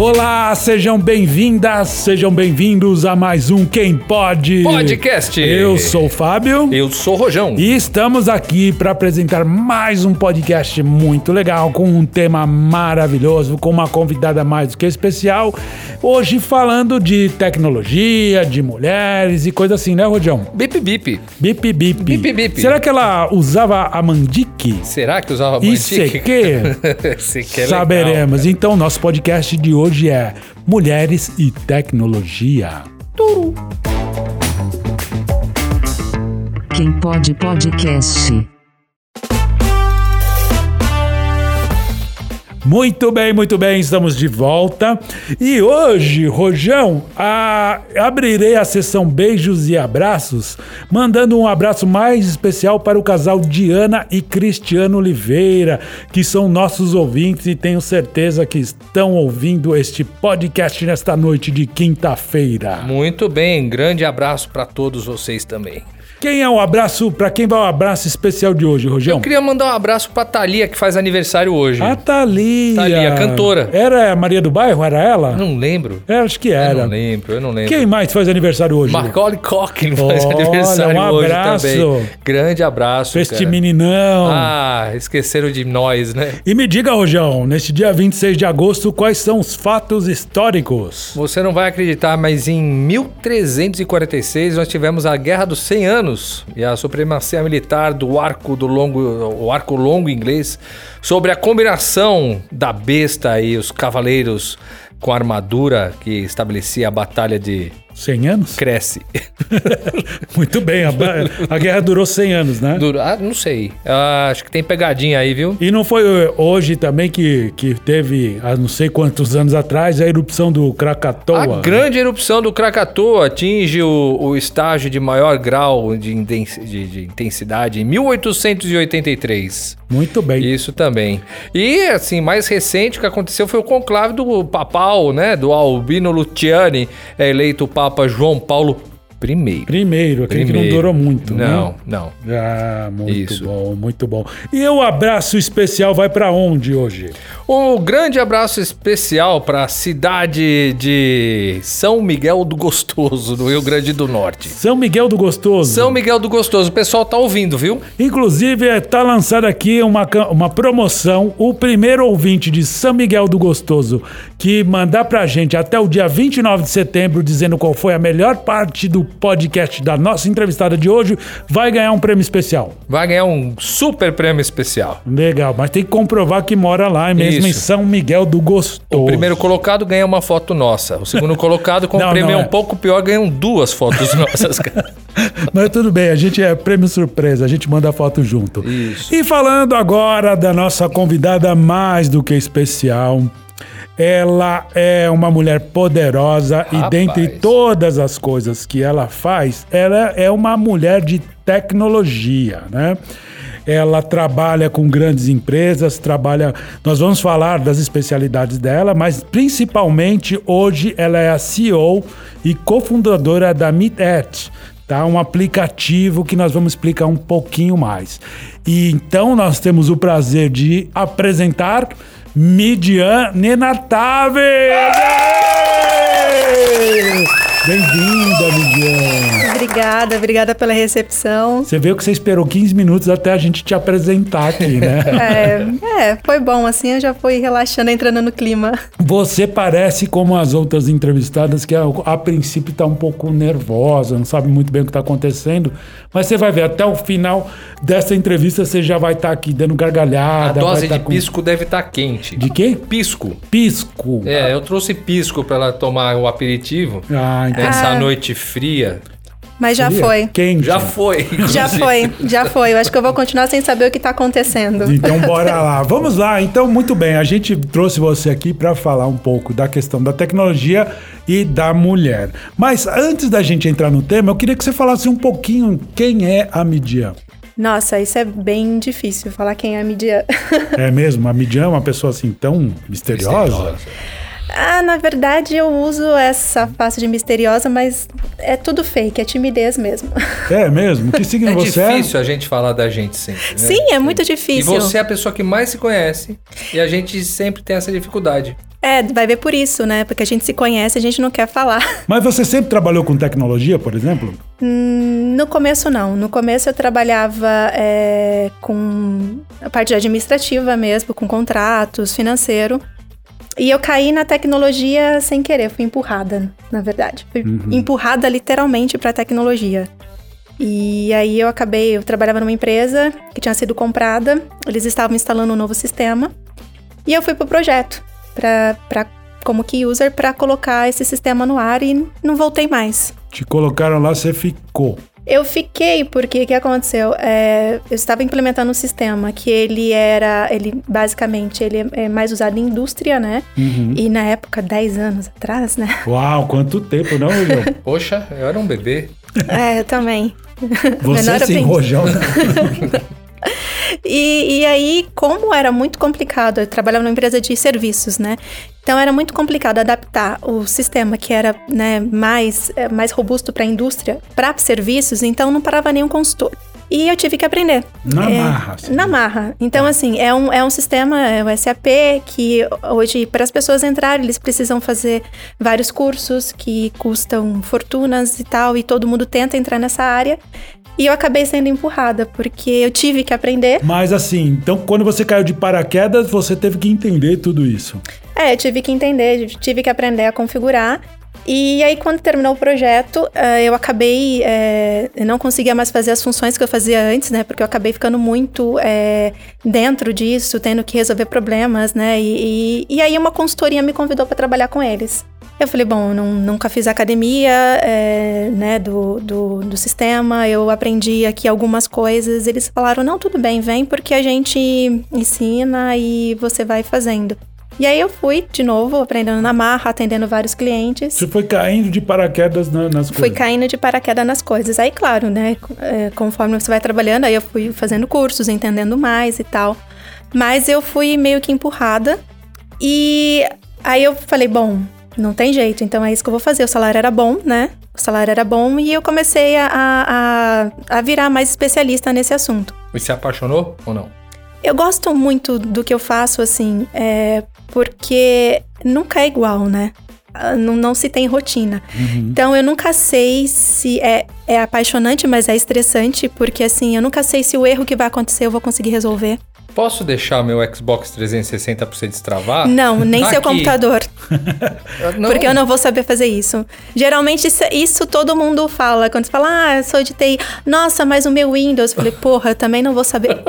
Olá, sejam bem-vindas, sejam bem-vindos a mais um Quem Pode Podcast. Eu sou o Fábio Eu sou o Rojão. e estamos aqui para apresentar mais um podcast muito legal, com um tema maravilhoso, com uma convidada mais do que especial. Hoje falando de tecnologia, de mulheres e coisa assim, né, Rodião? Bip bip. Bip, bip. Bip, bip. Será que ela usava a mandique? Será que usava Isso mantique? que Isso que é legal, saberemos. cara. então, nosso podcast de hoje é Mulheres e Tecnologia. Quem pode podcast. Muito bem, muito bem, estamos de volta. E hoje, Rojão, a- abrirei a sessão beijos e abraços, mandando um abraço mais especial para o casal Diana e Cristiano Oliveira, que são nossos ouvintes e tenho certeza que estão ouvindo este podcast nesta noite de quinta-feira. Muito bem, grande abraço pra todos vocês também. Quem é o abraço, para quem vai o abraço especial de hoje, Rojão? Eu queria mandar um abraço pra Thalia, que faz aniversário hoje. A Thalia. Thalia, cantora. Era a Maria do Bairro, era ela? Não lembro. Eu acho que Eu era. não lembro, eu não lembro. Quem mais faz aniversário hoje? Macaulay Culkin faz Olha, aniversário um hoje abraço. também. Grande abraço, Pra este meninão. Ah, esqueceram de nós, né? E me diga, Rojão, neste dia 26 de agosto, quais são os fatos históricos? Você não vai acreditar, mas em 1346 nós tivemos a Guerra dos 100 Anos e a supremacia militar do arco do longo, o arco longo inglês sobre a combinação da besta e os cavaleiros com armadura que estabelecia a batalha de 100 anos? Cresce. Muito bem, a, a guerra durou 100 anos, né? Duro- ah, não sei. Ah, acho que tem pegadinha aí, viu? E não foi eh, hoje também que, que teve, há não sei quantos anos atrás, a erupção do Krakatoa? A grande erupção do Krakatoa atinge o, o estágio de maior grau de, de- de intensidade em 1883. Muito bem. Isso também. E, assim, mais recente, o que aconteceu foi o conclave do papal, né? Do Albino Luciani, é eleito o Papa João Paulo I. Primeiro, aquele que não Primeiro. durou muito, Não, né? não. Ah, muito Isso. bom, muito bom. E o abraço especial vai pra onde hoje? Um grande abraço especial para a cidade de São Miguel do Gostoso, no Rio Grande do Norte. São Miguel do Gostoso. São Miguel do Gostoso, o pessoal tá ouvindo, viu? Inclusive, está lançada aqui uma, uma promoção. O primeiro ouvinte de São Miguel do Gostoso que mandar pra gente até o dia 29 de setembro dizendo qual foi a melhor parte do podcast da nossa entrevistada de hoje vai ganhar um prêmio especial. Vai ganhar um super prêmio especial. Legal, mas tem que comprovar que mora lá mesmo em Isso. São Miguel do Gostoso. O primeiro colocado ganha uma foto nossa. O segundo colocado, com Não, o prêmio não é um pouco pior, ganham duas fotos nossas, cara. Mas tudo bem, a gente é prêmio surpresa, a gente manda a foto junto. Isso. E falando agora da nossa convidada mais do que especial, ela é uma mulher poderosa e Rapaz. dentre todas as coisas que ela faz, ela é uma mulher de tecnologia, né? Ela trabalha com grandes empresas, trabalha. Nós vamos falar das especialidades dela, mas principalmente hoje ela é a CEO e cofundadora da MeetEt, tá? Um aplicativo que nós vamos explicar um pouquinho mais. E então nós temos o prazer de apresentar Midian Nenataves! Bem-vinda, Midian! Obrigada, obrigada pela recepção. Você viu que você esperou 15 minutos até a gente te apresentar aqui, né? É, é, foi bom, assim eu já fui relaxando, entrando no clima. Você parece como as outras entrevistadas que a, a princípio está um pouco nervosa, não sabe muito bem o que está acontecendo, mas você vai ver até o final dessa entrevista você já vai estar aqui dando A gargalhada. vai dose tá de com- pisco deve estar quente. De quê? Pisco. Pisco. É, eu trouxe pisco pra ela tomar o aperitivo Ah, entendi. Nessa noite fria. Mas já foi. Quente. Já foi. Já inclusive. foi, já foi. Eu acho que eu vou continuar sem saber o que tá acontecendo. Então bora lá. Vamos lá. Então muito bem, a gente trouxe você aqui para falar um pouco da questão da tecnologia e da mulher. Mas antes da gente entrar no tema, eu queria que você falasse um pouquinho quem é a Midian. Nossa, isso é bem difícil falar quem é a Midian. É mesmo? A Midian é uma pessoa assim tão misteriosa? Ah, na verdade eu uso essa face de misteriosa, mas é tudo fake, é timidez mesmo. É mesmo? Que signo É você é? difícil a gente falar da gente sempre. né? Sim, é muito E difícil. você é a pessoa que mais se conhece e a gente sempre tem essa dificuldade. É, vai ver por isso, né? Porque a gente se conhece, a gente não quer falar. Mas você sempre trabalhou com tecnologia, por exemplo? Hum, No começo, não. No começo eu trabalhava é, com a parte administrativa mesmo, com contratos, financeiro. E eu caí na tecnologia sem querer, fui empurrada, na verdade. Fui empurrada literalmente para a tecnologia. E aí eu acabei, eu trabalhava numa empresa que tinha sido comprada, eles estavam instalando um novo sistema. E eu fui pro projeto, pra, pra, como key user, para colocar esse sistema no ar e não voltei mais. Te colocaram lá, você ficou. Eu fiquei porque o que aconteceu? É, eu estava implementando um sistema que ele era, ele basicamente ele é mais usado em indústria, né? E na época, 10 anos atrás, né? Uau, quanto tempo, não, Rojão? Poxa, eu era um bebê. É, eu também. Você Menor sim. Rojão. E, e aí, como era muito complicado, eu trabalhava numa empresa de serviços, né? Então era muito complicado adaptar o sistema que era né, mais, eh, mais robusto para a indústria para serviços, então não parava nenhum consultor. E eu tive que aprender. Na É, marra, assim. Na marra. Então, assim, é um, é um sistema, é o SAP, que hoje, para as pessoas entrarem, eles precisam fazer vários cursos que custam fortunas e tal, e todo mundo tenta entrar nessa área. E eu acabei sendo empurrada, porque eu tive que aprender. Mas assim, então quando você caiu de paraquedas, você teve que entender tudo isso. É, eu tive que entender, tive que aprender a configurar. E aí, quando terminou o projeto, eh, eu acabei. eh, eu não conseguia mais fazer as funções que eu fazia antes, né? Porque eu acabei ficando muito eh, dentro disso, tendo que resolver problemas, né? E, e, e aí, uma consultoria me convidou para trabalhar com eles. Eu falei, bom, eu não, nunca fiz academia, eh, né, do, do, do sistema, eu aprendi aqui algumas coisas. Eles falaram, não, tudo bem, vem, porque a gente ensina e você vai fazendo. E aí eu fui, de novo, aprendendo na marra, atendendo vários clientes. Você foi caindo de paraquedas na- nas Fui coisas. caindo de paraquedas nas coisas. Aí, claro, né? é, Conforme você vai trabalhando, aí eu fui fazendo cursos, entendendo mais e tal. Mas eu fui meio que empurrada. E aí eu falei, bom, não tem jeito, então é isso que eu vou fazer. O salário era bom, né? O salário era bom e eu comecei a, a, a virar mais especialista nesse assunto. E se apaixonou ou não? Eu gosto muito do que eu faço, assim, é, porque nunca é igual, né? Ah, Não, não se tem rotina. Então eu nunca sei se é, é apaixonante, mas é estressante, porque assim, eu nunca sei se o erro que vai acontecer eu vou conseguir resolver. Posso deixar meu Xbox 360 pra você destravar? não, nem seu Aqui. computador, Não. porque eu não vou saber fazer isso. Geralmente isso, isso todo mundo fala. Quando você fala, ah, sou de TI, nossa, mas o meu Windows. Eu falei, porra, eu também não vou saber.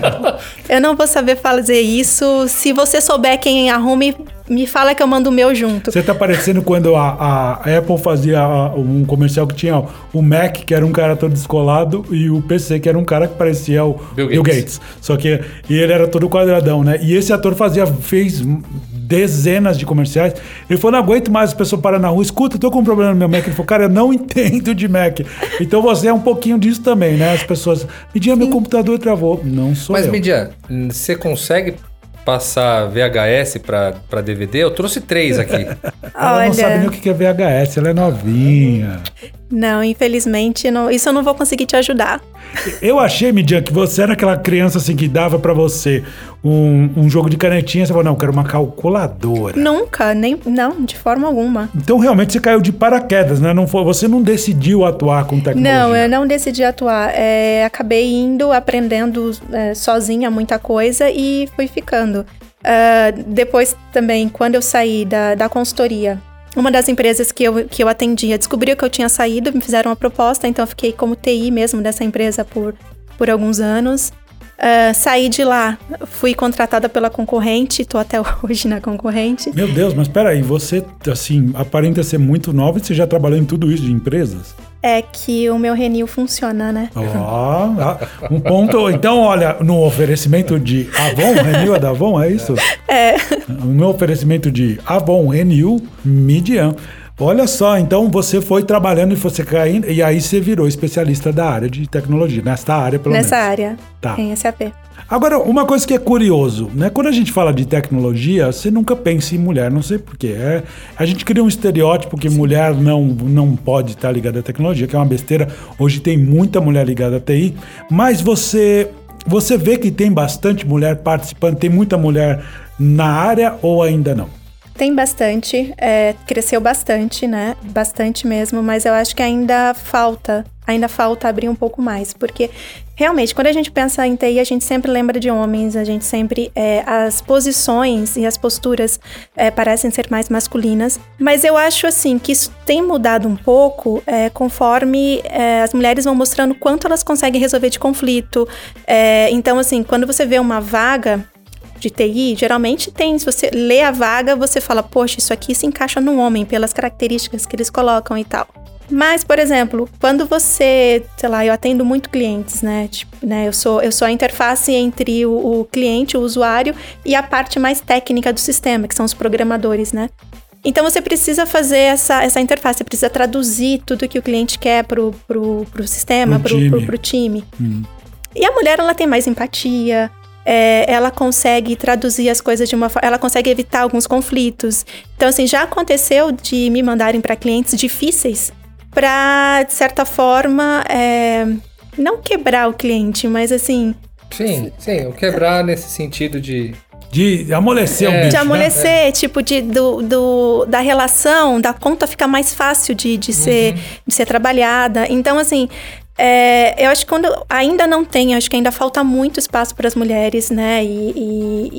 eu não vou saber fazer isso. Se você souber quem arrume, me fala que eu mando o meu junto. Você tá parecendo quando a, a Apple fazia a- um comercial que tinha o Mac, que era um cara todo descolado, e o PC, que era um cara que parecia o Bill Bill Gates. Gates. Só que e ele era todo quadradão, né? E esse ator fazia, fez dezenas de comerciais. Ele falou: não aguento mais as pessoas parar na rua, escuta, eu tô com um problema no meu Mac. Ele falou, cara, eu não entendo de Mac. Então você é um pouquinho disso também, né? As pessoas. Midian, meu computador travou. Não sou Mas, eu. Midian, você consegue passar VHS pra, pra DVD? Eu trouxe três aqui. Ela Olha. não sabe nem o que é VHS, ela é novinha. Não, infelizmente, não- isso eu não vou conseguir te ajudar. Eu achei, Midian, que você era aquela criança assim que dava pra você um, um jogo de canetinha, você falou, não, eu quero uma calculadora. Nunca, nem. Não, de forma alguma. Então realmente você caiu de paraquedas, né? Não foi, você não decidiu atuar com tecnologia. Não, eu não decidi atuar. É, acabei indo, aprendendo é, sozinha muita coisa e fui ficando. Ah, depois também, quando eu saí da, da consultoria, uma das empresas que eu, que eu atendia descobriu que eu tinha saído, me fizeram uma proposta, então eu fiquei como TI mesmo dessa empresa por, por alguns anos. Ah, saí de lá, fui contratada pela concorrente, tô até hoje na concorrente. Meu Deus, mas peraí, você, assim, aparenta ser muito nova e você já trabalhou em tudo isso de empresas? É que o meu renil funciona, né? Ó, ah, um ponto. Então, olha, no oferecimento de Avon, Renil é da Avon, é isso? É. O meu oferecimento de Avon, Renil, Midian. Olha só, então você foi trabalhando e você caindo, e aí você virou especialista da área de tecnologia, nesta área pelo Nessa menos. área. Tá. Em SAP. Agora, uma coisa que é curioso, né? Quando a gente fala de tecnologia, você nunca pensa em mulher, não sei porquê. É, a gente cria um estereótipo que mulher não, não pode estar ligada à tecnologia, que é uma besteira. Hoje tem muita mulher ligada à TI, mas você, você vê que tem bastante mulher participando, tem muita mulher na área ou ainda não? Tem bastante, é, cresceu bastante, né? Bastante mesmo, mas eu acho que ainda falta, ainda falta abrir um pouco mais, porque realmente, quando a gente pensa em TI, a gente sempre lembra de homens, a gente sempre. É, as posições e as posturas é, parecem ser mais masculinas, mas eu acho assim que isso tem mudado um pouco é, conforme é, as mulheres vão mostrando quanto elas conseguem resolver de conflito. É, então, assim, quando você vê uma vaga de TI, geralmente tem, se você lê a vaga, você fala, poxa, isso aqui se encaixa no homem, pelas características que eles colocam e tal. Mas, por exemplo, quando você, sei lá, eu atendo muito clientes, né? Tipo, né, eu sou, eu sou a interface entre o, o cliente, o usuário e a parte mais técnica do sistema, que são os programadores, né? Então você precisa fazer essa, essa interface, você precisa traduzir tudo que o cliente quer pro, pro, pro sistema, pro, pro time. Pro, pro time. Hum. E a mulher, ela tem mais empatia, é, ela consegue traduzir as coisas de uma forma, ela consegue evitar alguns conflitos. Então, assim, já aconteceu de me mandarem para clientes difíceis para, de certa forma, é, não quebrar o cliente, mas assim. Sim, sim, o quebrar nesse sentido de de amolecer é, o bicho, De né? amolecer, né? tipo, de, do, do, da relação, da conta ficar mais fácil de, de, ser, uhum. de ser trabalhada. Então, assim, é, eu acho que quando ainda não tem, acho que ainda falta muito espaço para as mulheres, né? E, e,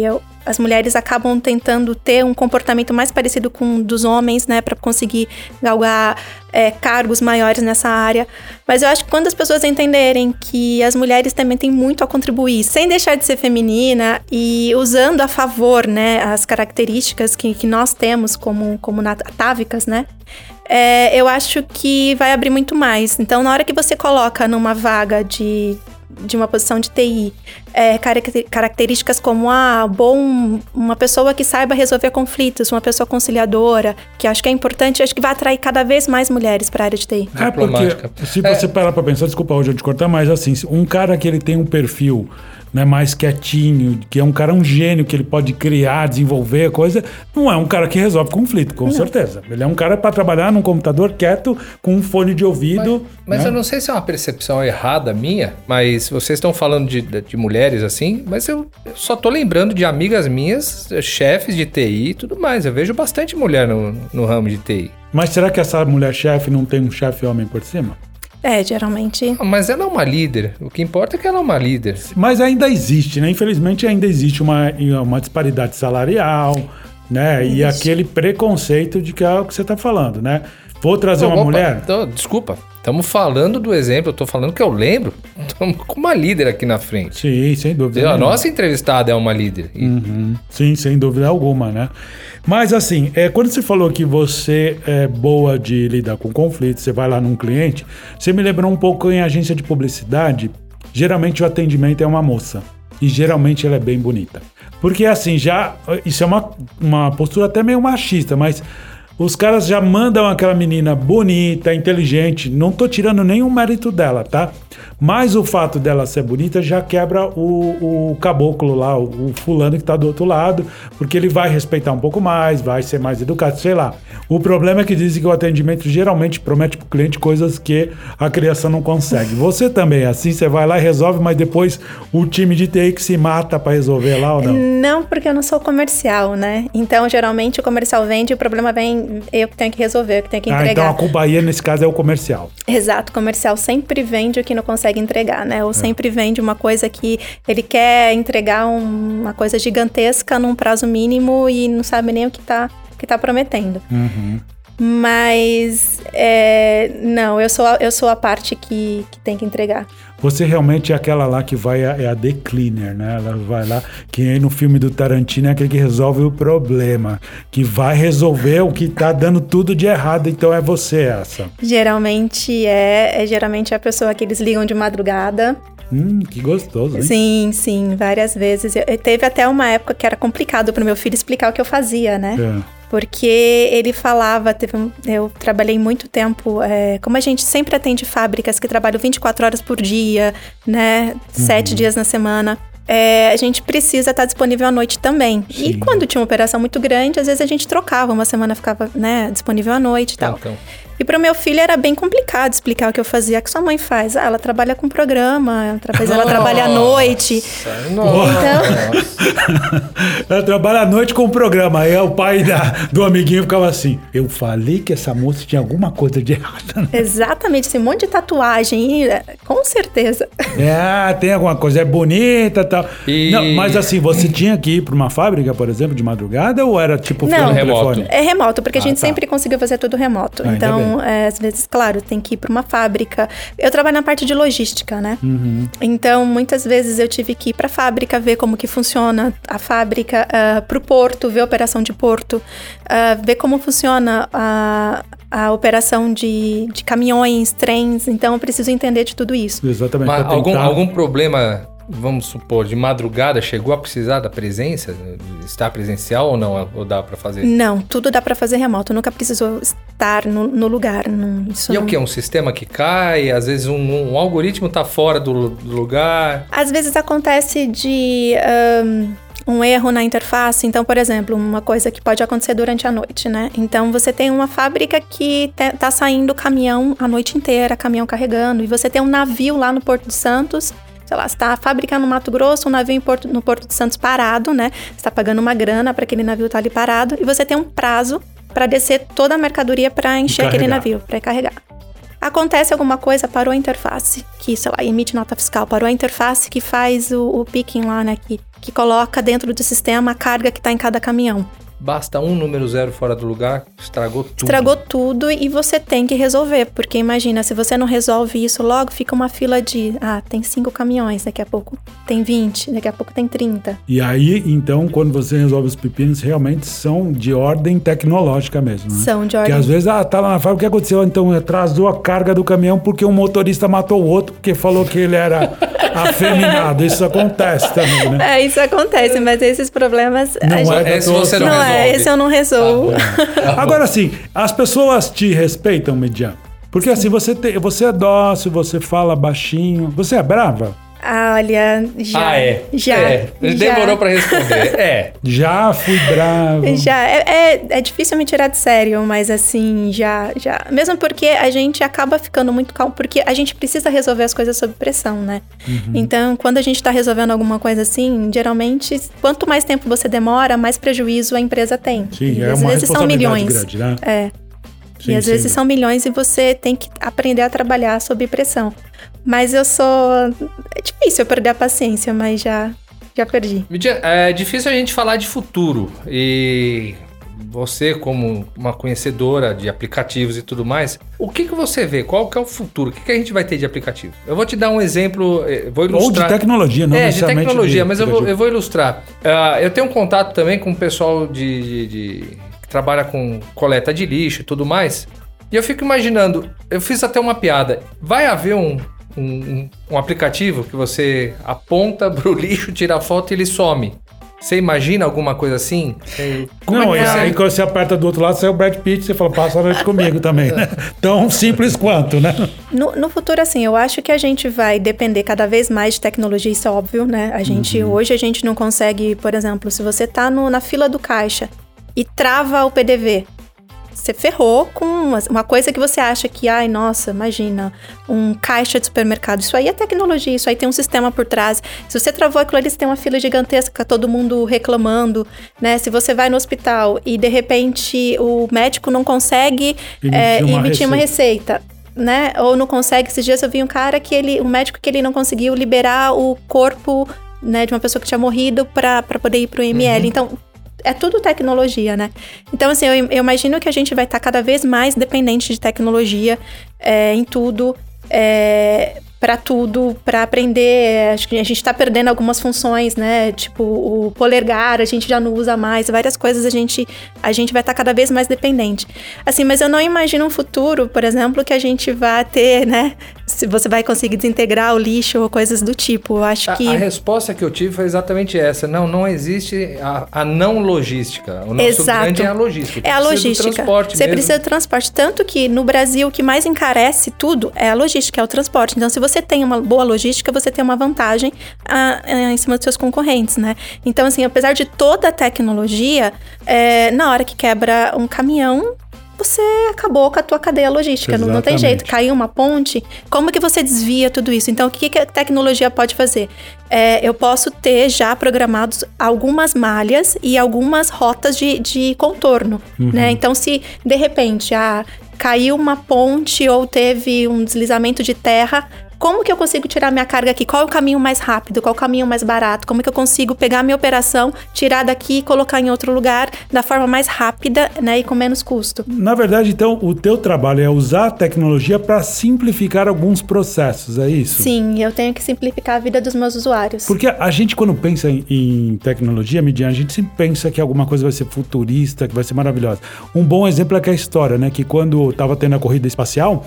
e eu, as mulheres acabam tentando ter um comportamento mais parecido com o dos homens, né? Para conseguir galgar é, cargos maiores nessa área. Mas eu acho que quando as pessoas entenderem que as mulheres também têm muito a contribuir, sem deixar de ser feminina e usando a favor, né? As características que, que nós temos como, como atávicas, né? é, eu acho que vai abrir muito mais. Então, na hora que você coloca numa vaga de, de uma posição de TI é, características como ah, bom, uma pessoa que saiba resolver conflitos, uma pessoa conciliadora, que acho que é importante, acho que vai atrair cada vez mais mulheres para a área de TI. É porque se você é. parar para pensar, desculpa hoje eu te cortar, mas assim, um cara que ele tem um perfil né, mais quietinho, que é um cara um gênio, que ele pode criar, desenvolver coisa, não é um cara que resolve conflito, com não. certeza. Ele é um cara para trabalhar num computador quieto, com um fone de ouvido. Mas, mas né? eu não sei se é uma percepção errada minha, mas vocês estão falando de, de mulheres assim, mas eu, eu só tô lembrando de amigas minhas, chefes de TI e tudo mais. Eu vejo bastante mulher no, no ramo de TI. Mas será que essa mulher chefe não tem um chefe homem por cima? É, geralmente. Mas ela é uma líder. O que importa é que ela é uma líder. Mas ainda existe, né? Infelizmente ainda existe uma, uma disparidade salarial, né? Isso. E aquele preconceito de que é o que você está falando, né? Vou trazer uma opa, mulher. Então, desculpa, estamos falando do exemplo, eu estou falando que eu lembro. Estamos com uma líder aqui na frente. Sim, sem dúvida. A nossa entrevistada é uma líder. Uhum. Sim, sem dúvida alguma, né? Mas assim, é, quando você falou que você é boa de lidar com conflitos, você vai lá num cliente, você me lembrou um pouco em agência de publicidade. Geralmente o atendimento é uma moça. E geralmente ela é bem bonita. Porque assim, já. Isso é uma, uma postura até meio machista, mas os caras já mandam aquela menina bonita, inteligente. Não tô tirando nenhum mérito dela, tá? Mas o fato dela ser bonita já quebra o, o caboclo lá, o, o, fulano que tá do outro lado, porque ele vai respeitar um pouco mais, vai ser mais educado, sei lá. O problema é que dizem que o atendimento geralmente promete pro cliente coisas que a criança não consegue. Você também é assim, você vai lá e resolve, mas depois o time de TI que se mata para resolver lá ou não? Não, porque eu não sou comercial, né? Então, geralmente o comercial vende e o problema vem, eu que tenho que resolver, eu que tenho que entregar. Ah, então a aí, nesse caso, é o comercial. Exato, o comercial sempre vende o que não consegue entregar, né? Ou é. sempre vende uma coisa que ele quer entregar um, uma coisa gigantesca num prazo mínimo e não sabe nem o que tá, que tá prometendo. Uhum. Mas é, não, eu sou, a, eu sou a parte que, que tem que entregar. Você realmente é aquela lá que vai, é a The Cleaner, né? Ela vai lá, que aí no filme do Tarantino é aquele que resolve o problema, que vai resolver o que tá dando tudo de errado, então é você essa. Geralmente é, é geralmente a pessoa que eles ligam de madrugada Hum, que gostoso, hein? Sim, sim, várias vezes. Eu, teve até uma época que era complicado para o meu filho explicar o que eu fazia, né? É porque ele falava, teve um, eu trabalhei muito tempo, é, como a gente sempre atende fábricas que trabalham 24 horas por dia, né, uhum. sete dias na semana, é, a gente precisa estar disponível à noite também. Sim. E quando tinha uma operação muito grande, às vezes a gente trocava, uma semana ficava né, disponível à noite e tal. Então. E para o meu filho era bem complicado explicar o que eu fazia. O que sua mãe faz? Ah, ela trabalha com programa, talvez ela trabalha à noite. Então... ela trabalha à noite com o programa. Aí o pai da, do amiguinho ficava assim: Eu falei que essa moça tinha alguma coisa de errado. Né? Exatamente, esse monte de tatuagem, com certeza. É, tem alguma coisa, é bonita tal. e tal. Mas assim, você tinha que ir para uma fábrica, por exemplo, de madrugada ou era tipo Não, remoto? Telefone? É remoto, porque ah, a gente tá. sempre conseguiu fazer tudo remoto. Ah, então, é, às vezes, claro, tem que ir para uma fábrica. Eu trabalho na parte de logística, né? Uhum. Então, muitas vezes eu tive que ir para a fábrica, ver como que funciona a fábrica, uh, ah, para o porto, ver a operação de porto, uh, ver como funciona a, a operação de, de caminhões, trens. Então, eu preciso entender de tudo isso. Exatamente. Mas algum, algum problema vamos supor, de madrugada, chegou a precisar da presença? Estar presencial ou não? Ou dá para fazer? Não, tudo dá para fazer remoto. Nunca precisou estar no, no lugar. Não, e não... é o que? Um sistema que cai? Às vezes um, um algoritmo tá fora do, do, lugar? Às vezes acontece de... Um um erro na interface. Então, por exemplo, uma coisa que pode acontecer durante a noite, né? Então, você tem uma fábrica que tá saindo caminhão a noite inteira, caminhão carregando, e você tem um navio lá no Porto de Santos sei lá, está a fábrica no Mato Grosso, um navio Porto, no Porto de Santos parado, né? está pagando uma grana para aquele navio estar tá ali parado e você tem um prazo para descer toda a mercadoria para encher aquele navio, para carregar. Acontece alguma coisa, parou a interface, que, sei lá, emite nota fiscal, parou a interface que faz o, o picking lá, né? Que, que coloca dentro do sistema a carga que está em cada caminhão. Basta um número zero fora do lugar, estragou tudo. Estragou tudo e você tem que resolver, porque imagina, se você não resolve isso logo, fica uma fila de, ah, tem cinco caminhões, daqui a pouco tem 20, daqui a pouco tem 30. E aí, então, quando você resolve os pepinos, realmente são de ordem tecnológica mesmo, né? São de ordem. Porque às vezes, ah, tá lá na fábrica, o que aconteceu? Então, atrasou a carga do caminhão porque um motorista matou o outro porque falou que ele era afeminado. Isso acontece também, né? É, isso acontece, mas esses problemas... Não gente... é, esse você não, não. É, esse eu não resolvo. Tá tá Agora sim, as pessoas te respeitam, Median. Porque assim, você, te, você é dócil, você fala baixinho. Você é brava? Ah, olha, já. Ah, é? Já. É. Demorou para responder. É. Já fui bravo. Já. É, é, é, difícil me tirar de sério, mas assim, já, já. Mesmo porque a gente acaba ficando muito calmo, porque a gente precisa resolver as coisas sob pressão, né? Uhum. Então, quando a gente tá resolvendo alguma coisa assim, geralmente, quanto mais tempo você demora, mais prejuízo a empresa tem. Sim, e é às uma vezes são milhões. Grande, né? É. Sim, e às sim. vezes são milhões e você tem que aprender a trabalhar sob pressão. Mas eu sou. É difícil eu perder a paciência, mas já, já perdi. É difícil a gente falar de futuro. E você, como uma conhecedora de aplicativos e tudo mais, o que, que você vê? Qual que é o futuro? O que, que a gente vai ter de aplicativo? Eu vou te dar um exemplo, eh, vou ilustrar. Ou de tecnologia, não é, de tecnologia, de mas eu vou, eu vou ilustrar. Uh, eu tenho um contato também com o pessoal de, de, de, que trabalha com coleta de lixo e tudo mais. E eu fico imaginando, eu fiz até uma piada. Vai haver um, um, um aplicativo que você aponta pro lixo, tira a foto e ele some. Você imagina alguma coisa assim? Como não, é que aí quando você aperta do outro lado, sai o Brad Pitt, você fala, passa a noite comigo também, né? Tão simples quanto, né? No, no, futuro, assim, eu acho que a gente vai depender cada vez mais de tecnologia, isso é óbvio, né? A gente, uhum. hoje a gente não consegue, por exemplo, se você tá no, na fila do caixa e trava o PDV, você ferrou com uma, uma, coisa que você acha que, ai, nossa, imagina, um caixa de supermercado. Isso aí é tecnologia, isso aí tem um sistema por trás. Se você travou aquilo ali, você tem uma fila gigantesca, todo mundo reclamando, né? Se você vai no hospital e de repente o médico não consegue emitir, é, uma, emitir receita. uma receita né? Ou não consegue. Esses dias eu vi um cara que ele, um médico que ele não conseguiu liberar o corpo, né, de uma pessoa que tinha morrido para poder ir pro ML. Uhum. Então, é tudo tecnologia, né? Então, assim, eu, eu imagino que a gente vai estar tá cada vez mais dependente de tecnologia é, em tudo. É, para tudo, para aprender. Acho que a gente está perdendo algumas funções, né? Tipo o polegar, a gente já não usa mais, várias coisas a gente a gente vai estar tá cada vez mais dependente. Assim, mas eu não imagino um futuro, por exemplo, que a gente vá ter, né? Se você vai conseguir desintegrar o lixo ou coisas do tipo. Eu acho a, que a resposta que eu tive foi exatamente essa. Não, não existe a, a não logística. O nosso Exato. grande é a logística. É a logística. Transporte você mesmo. precisa do transporte, tanto que no Brasil o que mais encarece tudo é a logística, é o transporte. Então, se você tem uma boa logística, você tem uma vantagem a, a, em cima dos seus concorrentes, né? Então, assim, apesar de toda a tecnologia, é, na hora que quebra um caminhão, você acabou com a tua cadeia logística. Não, não tem jeito. Caiu uma ponte, como que você desvia tudo isso? Então, o que, que a tecnologia pode fazer? É, eu posso ter já programados algumas malhas e algumas rotas de, de contorno, né? Então, se de repente ah, caiu uma ponte ou teve um deslizamento de terra, como que eu consigo tirar minha carga aqui? Qual é o caminho mais rápido? Qual é o caminho mais barato? Como que eu consigo pegar minha operação, tirar daqui e colocar em outro lugar da forma mais rápida, né, e com menos custo? Na verdade, então, o teu trabalho é usar a tecnologia para simplificar alguns processos, é isso? Sim, eu tenho que simplificar a vida dos meus usuários. Porque a gente, quando pensa em, em tecnologia, Midian, a gente sempre pensa que alguma coisa vai ser futurista, que vai ser maravilhosa. Um bom exemplo é que a história, né? Que quando estava tendo a corrida espacial,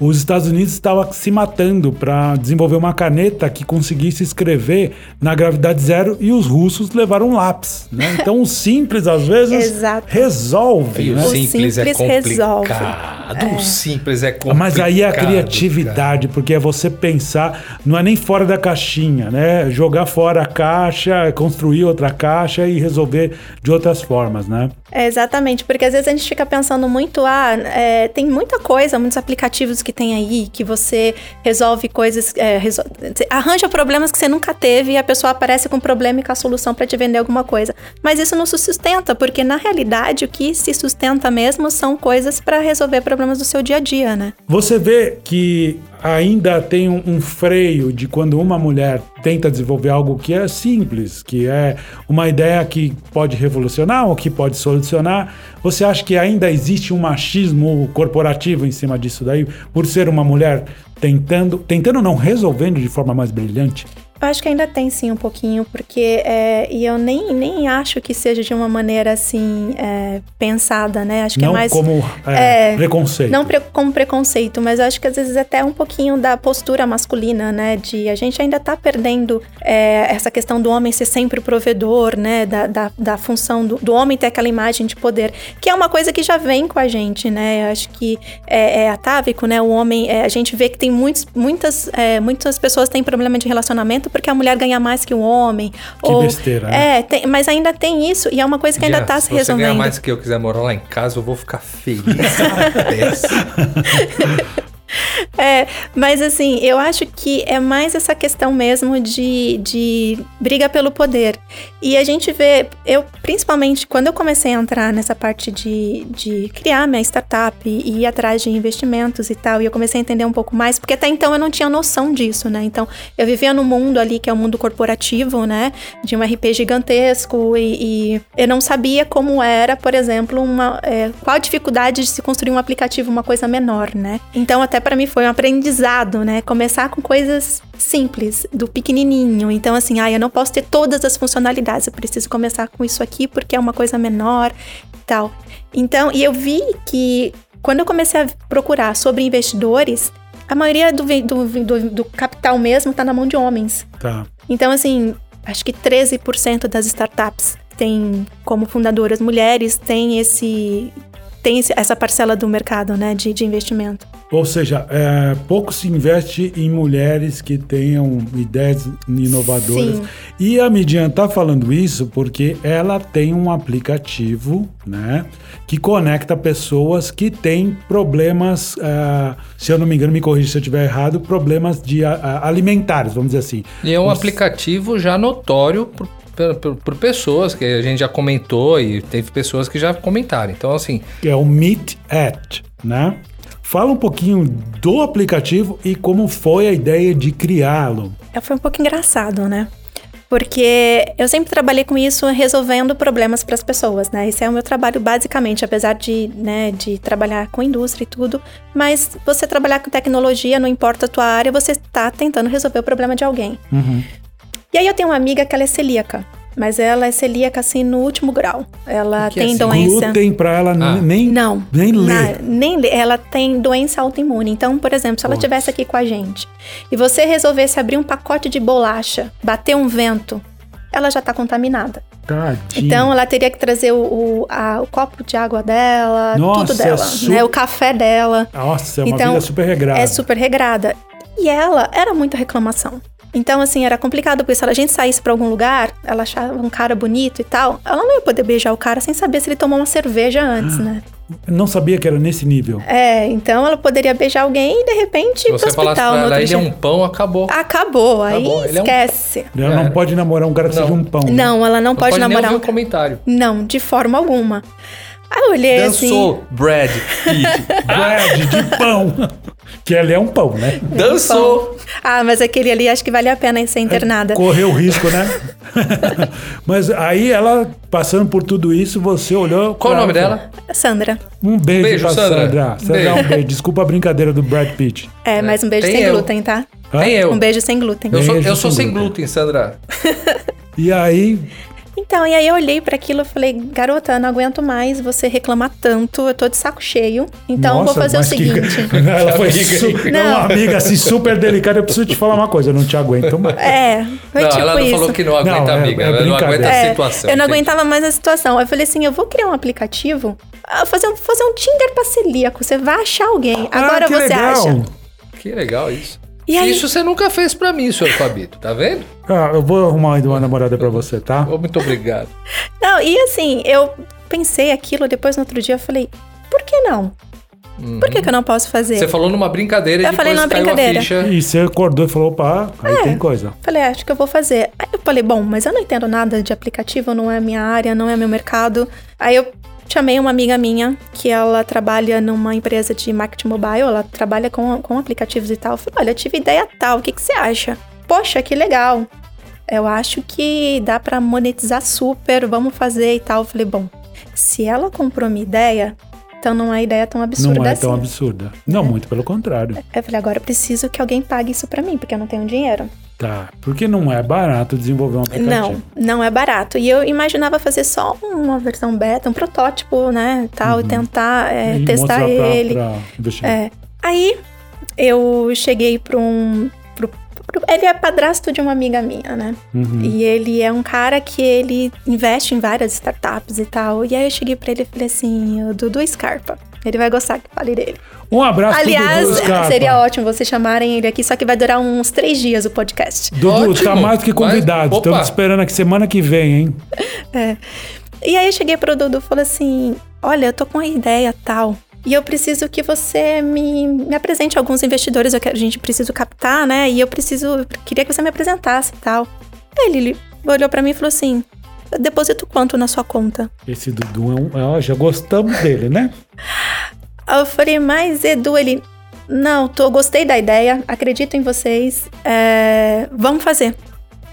os Estados Unidos estavam se matando para desenvolver uma caneta que conseguisse escrever na gravidade zero e os russos levaram um lápis, né? Então o simples, às vezes, Exato. resolve, E né? o O simples, é simples resolve. complicado. O simples é complicado. Mas aí é a cara. criatividade, porque é você pensar, não é nem fora da caixinha, né? Jogar fora a caixa, construir outra caixa e resolver de outras formas, né? É, exatamente, porque às vezes a gente fica pensando muito, ah, é, tem muita coisa, muitos aplicativos que tem aí, que você resolve coisas, é, resol- arranja problemas que você nunca teve e a pessoa aparece com um problema e com a solução para te vender alguma coisa. Mas isso não se sustenta, porque na realidade o que se sustenta mesmo são coisas para resolver problemas do seu dia a dia, né? Você vê que ainda tem um, um freio de quando uma mulher tenta desenvolver algo que é simples, que é uma ideia que pode revolucionar ou que pode solucionar. Você acha que ainda existe um machismo corporativo em cima disso daí, por ser uma mulher tentando, tentando não resolvendo de forma mais brilhante? Eu acho que ainda tem sim um pouquinho, porque é, e eu nem, nem acho que seja de uma maneira assim é, pensada, né? Acho que não é mais como é, é, preconceito. Não pre- como preconceito, mas acho que às vezes até um pouquinho da postura masculina, né? De a gente ainda tá perdendo é, essa questão do homem ser sempre o provedor, né? Da, da, da função do, do homem ter aquela imagem de poder, que é uma coisa que já vem com a gente, né? Eu acho que é, é atávico, né? O homem, é, a gente vê que tem muitos, muitas, é, muitas pessoas têm problema de relacionamento porque a mulher ganha mais que o homem. Que besteira, né? É, tem- mas ainda tem isso e é uma coisa que ainda Já, tá se Se você ganhar resolvendo. mais que eu quiser morar lá em casa, eu vou ficar feliz. É, mas assim, eu acho que é mais essa questão mesmo de, de briga pelo poder. E a gente vê, eu principalmente quando eu comecei a entrar nessa parte de, de criar minha startup e ir atrás de investimentos e tal, e eu comecei a entender um pouco mais, porque até então eu não tinha noção disso, né? Então eu vivia num mundo ali que é o um mundo corporativo, né? De um RP gigantesco e, e eu não sabia como era, por exemplo, uma, é, qual a dificuldade de se construir um aplicativo, uma coisa menor, né? Então até para mim foi um aprendizado, né? Começar com coisas simples, do pequenininho. Então assim, ah, eu não posso ter todas as funcionalidades, eu preciso começar com isso aqui porque é uma coisa menor e tal. Então, e eu vi que quando eu comecei a procurar sobre investidores, a maioria do, do, do, do capital mesmo tá na mão de homens. Tá. Então, assim, acho que 13% das startups têm como fundadoras mulheres, tem esse tem essa parcela do mercado, né, de, de investimento. Ou seja, é, pouco se investe em mulheres que tenham ideias inovadoras. Sim. E a Midian está falando isso porque ela tem um aplicativo, né, que conecta pessoas que têm problemas, ah, se eu não me engano, me corrija se eu estiver errado, problemas de ah, alimentares, vamos dizer assim. E é um Os- aplicativo já notório por, por- por- pessoas que a gente já comentou e teve pessoas que já comentaram. Então, assim, é o Meet At, né? Fala um pouquinho do aplicativo e como foi a ideia de criá-lo. É, Foi um pouco engraçado, né? Porque eu sempre trabalhei com isso resolvendo problemas para as pessoas, né? Esse é o meu trabalho basicamente, apesar de, né, de trabalhar com indústria e tudo. Mas você trabalhar com tecnologia, não importa a tua área, você está tentando resolver o problema de alguém. Uhum. E aí eu tenho uma amiga que ela é celíaca. Mas ela é celíaca assim no último grau. Ela é tem celíaca? doença. Glúten pra ela Ah. nem, Não. nem Na- ler. nem ler. Ela tem doença autoimune. Então, por exemplo, se ela estivesse aqui com a gente e você resolvesse abrir um pacote de bolacha, bater um vento, ela já tá contaminada. Tadinha. Então, ela teria que trazer o, o, a- o copo de água dela, Nossa, tudo dela, é su- né? O café dela. Nossa, é uma Então, vida super regrada. É super regrada. E ela era muita reclamação. Então, assim, era complicado, porque se a gente saísse pra algum lugar, ela achava um cara bonito e tal, ela não ia poder beijar o cara sem saber se ele tomou uma cerveja antes, né? Não sabia que era nesse nível. É, então ela poderia beijar alguém e de repente Se ir pro hospital pra no ela, ele é um pão, acabou. Acabou, aí Acabou, ele é um- esquece. Ela não É. pode namorar um cara que Não. seja um pão. né? Não, ela não, Não pode, nem namorar ouvir um comentário. Não, de forma alguma. Aí eu olhei assim. Dançou, Brad Pitt. Brad de pão. que ele é um pão, né? Dançou. Ah, mas aquele ali acho que vale a pena ser internada. Correu risco, né? Mas aí ela, passando por tudo isso, você olhou. Qual o nome ela dela? Sandra. Um beijo, Beijo, pra Sandra. Sandra. Sandra, Beijo. um beijo. Desculpa a brincadeira do Brad Pitt. É, mas um beijo Tem sem eu. glúten, tá? Nem eu. Um beijo sem glúten. Eu sou, eu sou sem sem glúten. glúten, Sandra. E aí, Então, e aí eu olhei pra aquilo e falei, garota, eu não aguento mais você reclamar tanto, eu tô de saco cheio. Então eu vou nossa, fazer o que- seguinte. ela foi su... é uma Não. amiga assim super delicada. Eu preciso te falar uma coisa, eu não te aguento mais. É, foi não, tipo ela não isso. falou que não aguenta, Não, é- amiga. é ela não aguenta brincadeira. a É, situação. eu não aguentava mais a situação. Eu falei assim, eu vou criar um aplicativo, ah, fazer um, fazer um Tinder pra celíaco. Você vai achar alguém. Agora ah, que você legal. acha. Que legal isso. E aí- Isso você nunca fez pra mim, senhor Fabito, tá vendo? Ah, eu vou arrumar ainda uma namorada pra você, tá? Muito obrigado. Não, e assim, eu pensei aquilo, depois no outro dia eu falei, por que não? Por que, que eu não posso fazer? Você falou numa brincadeira e Eu depois falei numa brincadeira. E você acordou e falou, opa, aí É. tem coisa. Falei, "Ah, acho que eu vou fazer. Aí eu falei, bom, mas eu não entendo nada de aplicativo, não é a minha área, não é meu mercado. Aí eu chamei uma amiga minha, que ela trabalha numa empresa de marketing mobile, ela trabalha com, com aplicativos e tal. Eu falei, olha, eu tive ideia tal, o que, que você acha? Poxa, que legal. Eu acho que dá pra monetizar super, vamos fazer e tal. Eu falei, bom, se ela comprou minha ideia, então não é ideia tão absurda não é assim. tão absurda. Não, muito pelo contrário. Eu falei, agora eu preciso que alguém pague isso pra mim, porque eu não tenho dinheiro. Tá. Porque não é barato desenvolver um aplicativo. Não, não é barato. E eu imaginava fazer só uma versão beta, um protótipo, né, tal, e tentar é, Uhum. E testar pra- ele. pra. É. Aí eu cheguei para um. pro- pro- ele é padrasto de uma amiga minha, né? Uhum. E ele é um cara que ele investe em várias startups e tal. E aí eu cheguei pra ele e falei assim: o Dudu Scarpa. Ele vai gostar que fale dele. Um abraço Aliás, Dudu seria ótimo vocês chamarem ele aqui, só que vai durar uns três dias o podcast. Dudu, Ótimo. tá mais do que convidado. Mas- Estamos esperando aqui semana que vem, hein? E aí eu cheguei pro Dudu e falei assim: olha, eu tô com uma ideia tal. E eu preciso que você me, me apresente alguns investidores. Eu quero, a gente precisa captar, né? E eu preciso. eu Queria que você me apresentasse e tal. Aí ele, olhou pra mim e falou assim: "Eu deposito quanto na sua conta? Esse Dudu é um. Ó, já gostamos dele, né? Eu falei, mas Edu, ele. Não, tô, gostei da ideia, acredito em vocês, é, vamos fazer.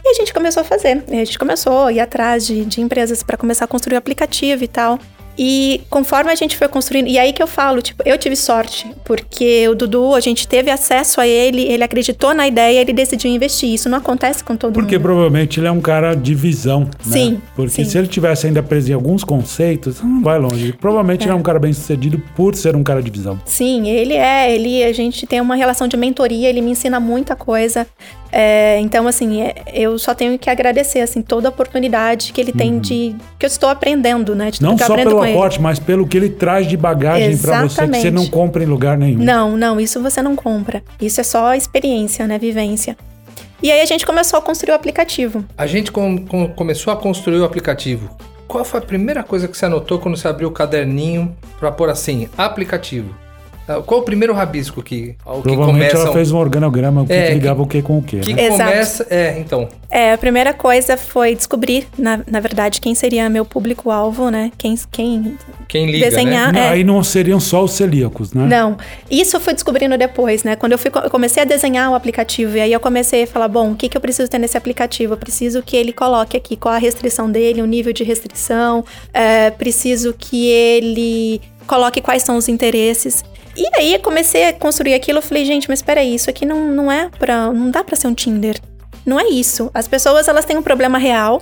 E a gente começou a fazer. E a gente começou a ir atrás de, de empresas para começar a construir o aplicativo e tal. E conforme a gente foi construindo, e aí que eu falo, tipo, eu tive sorte, porque o Dudu, a gente teve acesso a ele, ele acreditou na ideia, ele decidiu investir. Isso não acontece com todo Porque mundo. provavelmente ele é um cara de visão. né? Sim, Porque sim. se ele tivesse ainda preso em alguns conceitos, não vai longe. Provavelmente ele é um cara bem sucedido por ser um cara de visão. Sim, ele é, ele, a gente tem uma relação de mentoria, ele me ensina muita coisa. É, então, assim, é, eu só tenho que agradecer, assim, toda a oportunidade que ele tem de. que eu estou aprendendo, né? De Uhum. Não só pelo ele. aporte, mas pelo que ele traz de bagagem pra você que você não compra em lugar nenhum. Não, não, isso você não compra. Isso é só experiência, né? Vivência. E aí a gente começou a construir o aplicativo. A gente com- com- começou a construir o aplicativo. Qual foi a primeira coisa que você anotou quando você abriu o caderninho pra pôr assim, aplicativo? Ah, Qual o primeiro rabisco que, o que Provavelmente começa... ela fez um organograma o que, É, que ligava o que com o que. Que né? Exato. começa... É, então. É, a primeira coisa foi descobrir, na, na verdade, quem seria meu público-alvo, né? Quem, quem Quem liga, desenhar. né? é. Aí não seriam só os celíacos, né? Não, isso eu fui descobrindo depois, né? Quando eu, fui, eu comecei a desenhar o aplicativo, e aí eu comecei a falar, bom, o que, que eu preciso ter nesse aplicativo? Eu preciso que ele coloque aqui qual a restrição dele, o nível de restrição, é, preciso que ele coloque quais são os interesses. E aí eu comecei a construir aquilo, eu falei, gente, mas espera aí, isso aqui não, não é pra. não dá pra ser um Tinder. Não é isso. As pessoas elas têm um problema real,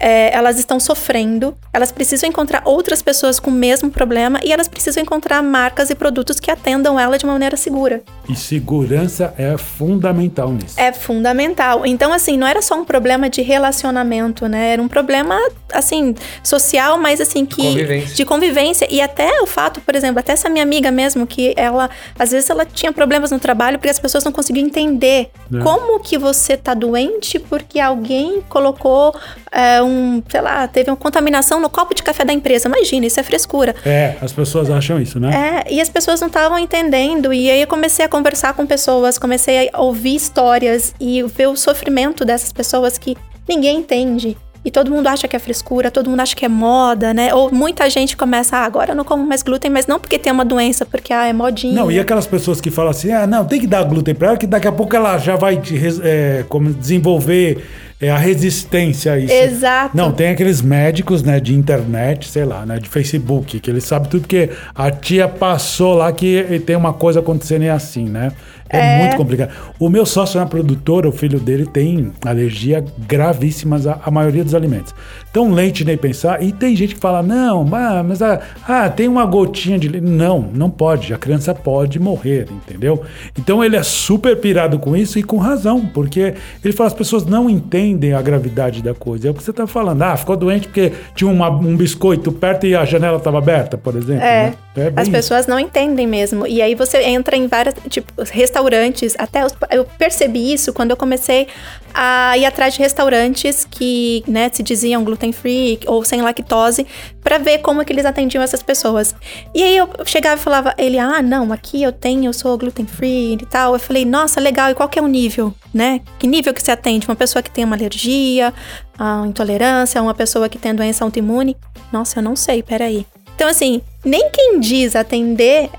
é, elas estão sofrendo, elas precisam encontrar outras pessoas com o mesmo problema e elas precisam encontrar marcas e produtos que atendam ela de uma maneira segura. E segurança é fundamental nisso. É fundamental. Então, assim, não era só um problema de relacionamento, né? Era um problema, assim, social, mas assim, que. convivência. De convivência. E até o fato, por exemplo, até essa minha amiga mesmo, que ela, às vezes, ela tinha problemas no trabalho porque as pessoas não conseguiam entender É. como que você tá doente porque alguém colocou é, um, um, sei lá, teve uma contaminação no copo de café da empresa. Imagina, isso é frescura. É, as pessoas acham isso, né? É, e as pessoas não estavam entendendo. E aí eu comecei a conversar com pessoas, comecei a ouvir histórias e ver o sofrimento dessas pessoas que ninguém entende. E todo mundo acha que é frescura, todo mundo acha que é moda, né? Ou muita gente começa, ah, agora eu não como mais glúten, mas não porque tem uma doença, porque ah, é modinha. Não, e aquelas pessoas que falam assim, ah, não, tem que dar glúten pra ela, que daqui a pouco ela já vai é, como desenvolver é, a resistência a isso. Exato. Não, tem aqueles médicos, né, de internet, sei lá, né, de Facebook, que eles sabem tudo porque a tia passou lá que tem uma coisa acontecendo e é assim, né? É, muito complicado. O meu sócio na produtora, o filho dele tem alergia gravíssimas à, à maioria dos alimentos. Então, leite nem pensar. E tem gente que fala, não, mas ah, ah, tem uma gotinha de leite. Não, não pode. A criança pode morrer, entendeu? Então, ele é super pirado com isso e com razão, porque ele fala, as pessoas não entendem a gravidade da coisa. É o que você está falando. Ah, ficou doente porque tinha uma- um biscoito perto e a janela estava aberta, por exemplo. É, né? É as isso. pessoas não entendem mesmo. E aí você entra em várias, tipo, restaurantes. Até eu percebi isso quando eu comecei a ir atrás de restaurantes que, né, se diziam gluten free ou sem lactose, pra ver como que eles atendiam essas pessoas. E aí eu chegava e falava, ele, ah, não, aqui eu tenho, eu sou gluten free e tal. Eu falei, nossa, legal. E qual que é o nível, né? Que nível que você atende? Uma pessoa que tem uma alergia, a intolerância, uma pessoa que tem doença autoimune? Nossa, eu não sei, peraí. Então, assim, nem quem diz atender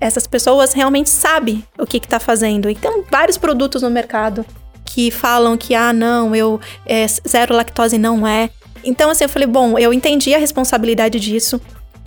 essas pessoas realmente sabe o que está fazendo. E tem vários produtos no mercado que falam que, ah, não, eu é, zero lactose não é. Então, assim, eu falei, bom, eu entendi a responsabilidade disso.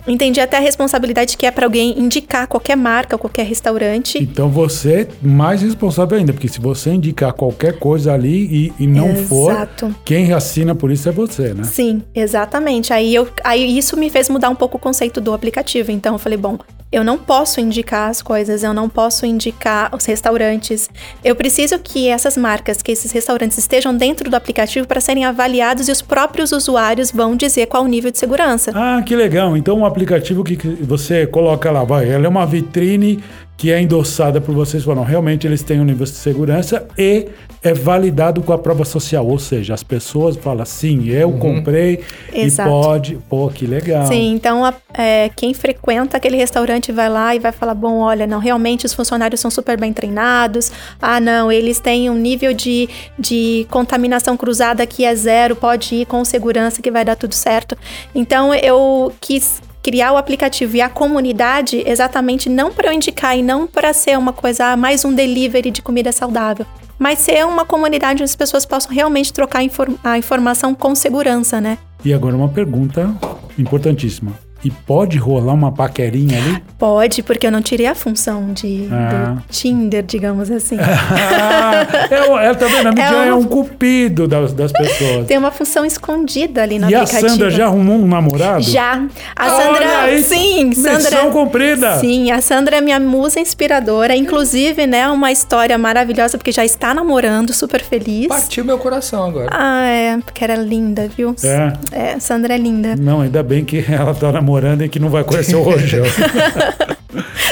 Entendi até a responsabilidade que é para alguém indicar qualquer marca, qualquer restaurante. Então você é mais responsável ainda, porque se você indicar qualquer coisa ali e, e não for, Exato. quem assina por isso é você, né? Sim, exatamente. Aí, eu, aí isso me fez mudar um pouco o conceito do aplicativo. Então eu falei, bom, eu não posso indicar as coisas, eu não posso indicar os restaurantes. Eu preciso que essas marcas, que esses restaurantes estejam dentro do aplicativo para serem avaliados e os próprios usuários vão dizer qual o nível de segurança. Ah, que legal. Então um aplicativo que você coloca lá, vai, ela é uma vitrine que é endossada por vocês, falam, realmente eles têm um nível de segurança e é validado com a prova social, ou seja, as pessoas falam, sim, eu comprei Exato. e pode, pô, que legal. Sim, então a- é, quem frequenta aquele restaurante vai lá e vai falar: bom, olha, não, realmente os funcionários são super bem treinados. Ah, não, eles têm um nível de, de contaminação cruzada que é zero, pode ir com segurança que vai dar tudo certo. Então eu quis criar o aplicativo e a comunidade exatamente não para eu indicar e não para ser uma coisa, ah, mais um delivery de comida saudável. Mas ser uma comunidade onde as pessoas possam realmente trocar a informação com segurança, né? E agora uma pergunta importantíssima. E pode rolar uma paquerinha ali? Pode, porque eu não tirei a função de, Ah. do Tinder, digamos assim. Ah, é, é, tá vendo? A Midian é, um- um cupido das, das pessoas. Tem uma função escondida ali no E a aplicativo. Sandra já arrumou um namorado? Já. A Olha Sandra. aí, sim, missão Sandra. cumprida. Sim, a Sandra é minha musa inspiradora. Inclusive, né, uma história maravilhosa, porque já está namorando, super feliz. Partiu meu coração agora. Ah, é, porque era linda, viu? É. É, Sandra é linda. Não, ainda bem que ela tá namorando e que não vai conhecer o Rogel.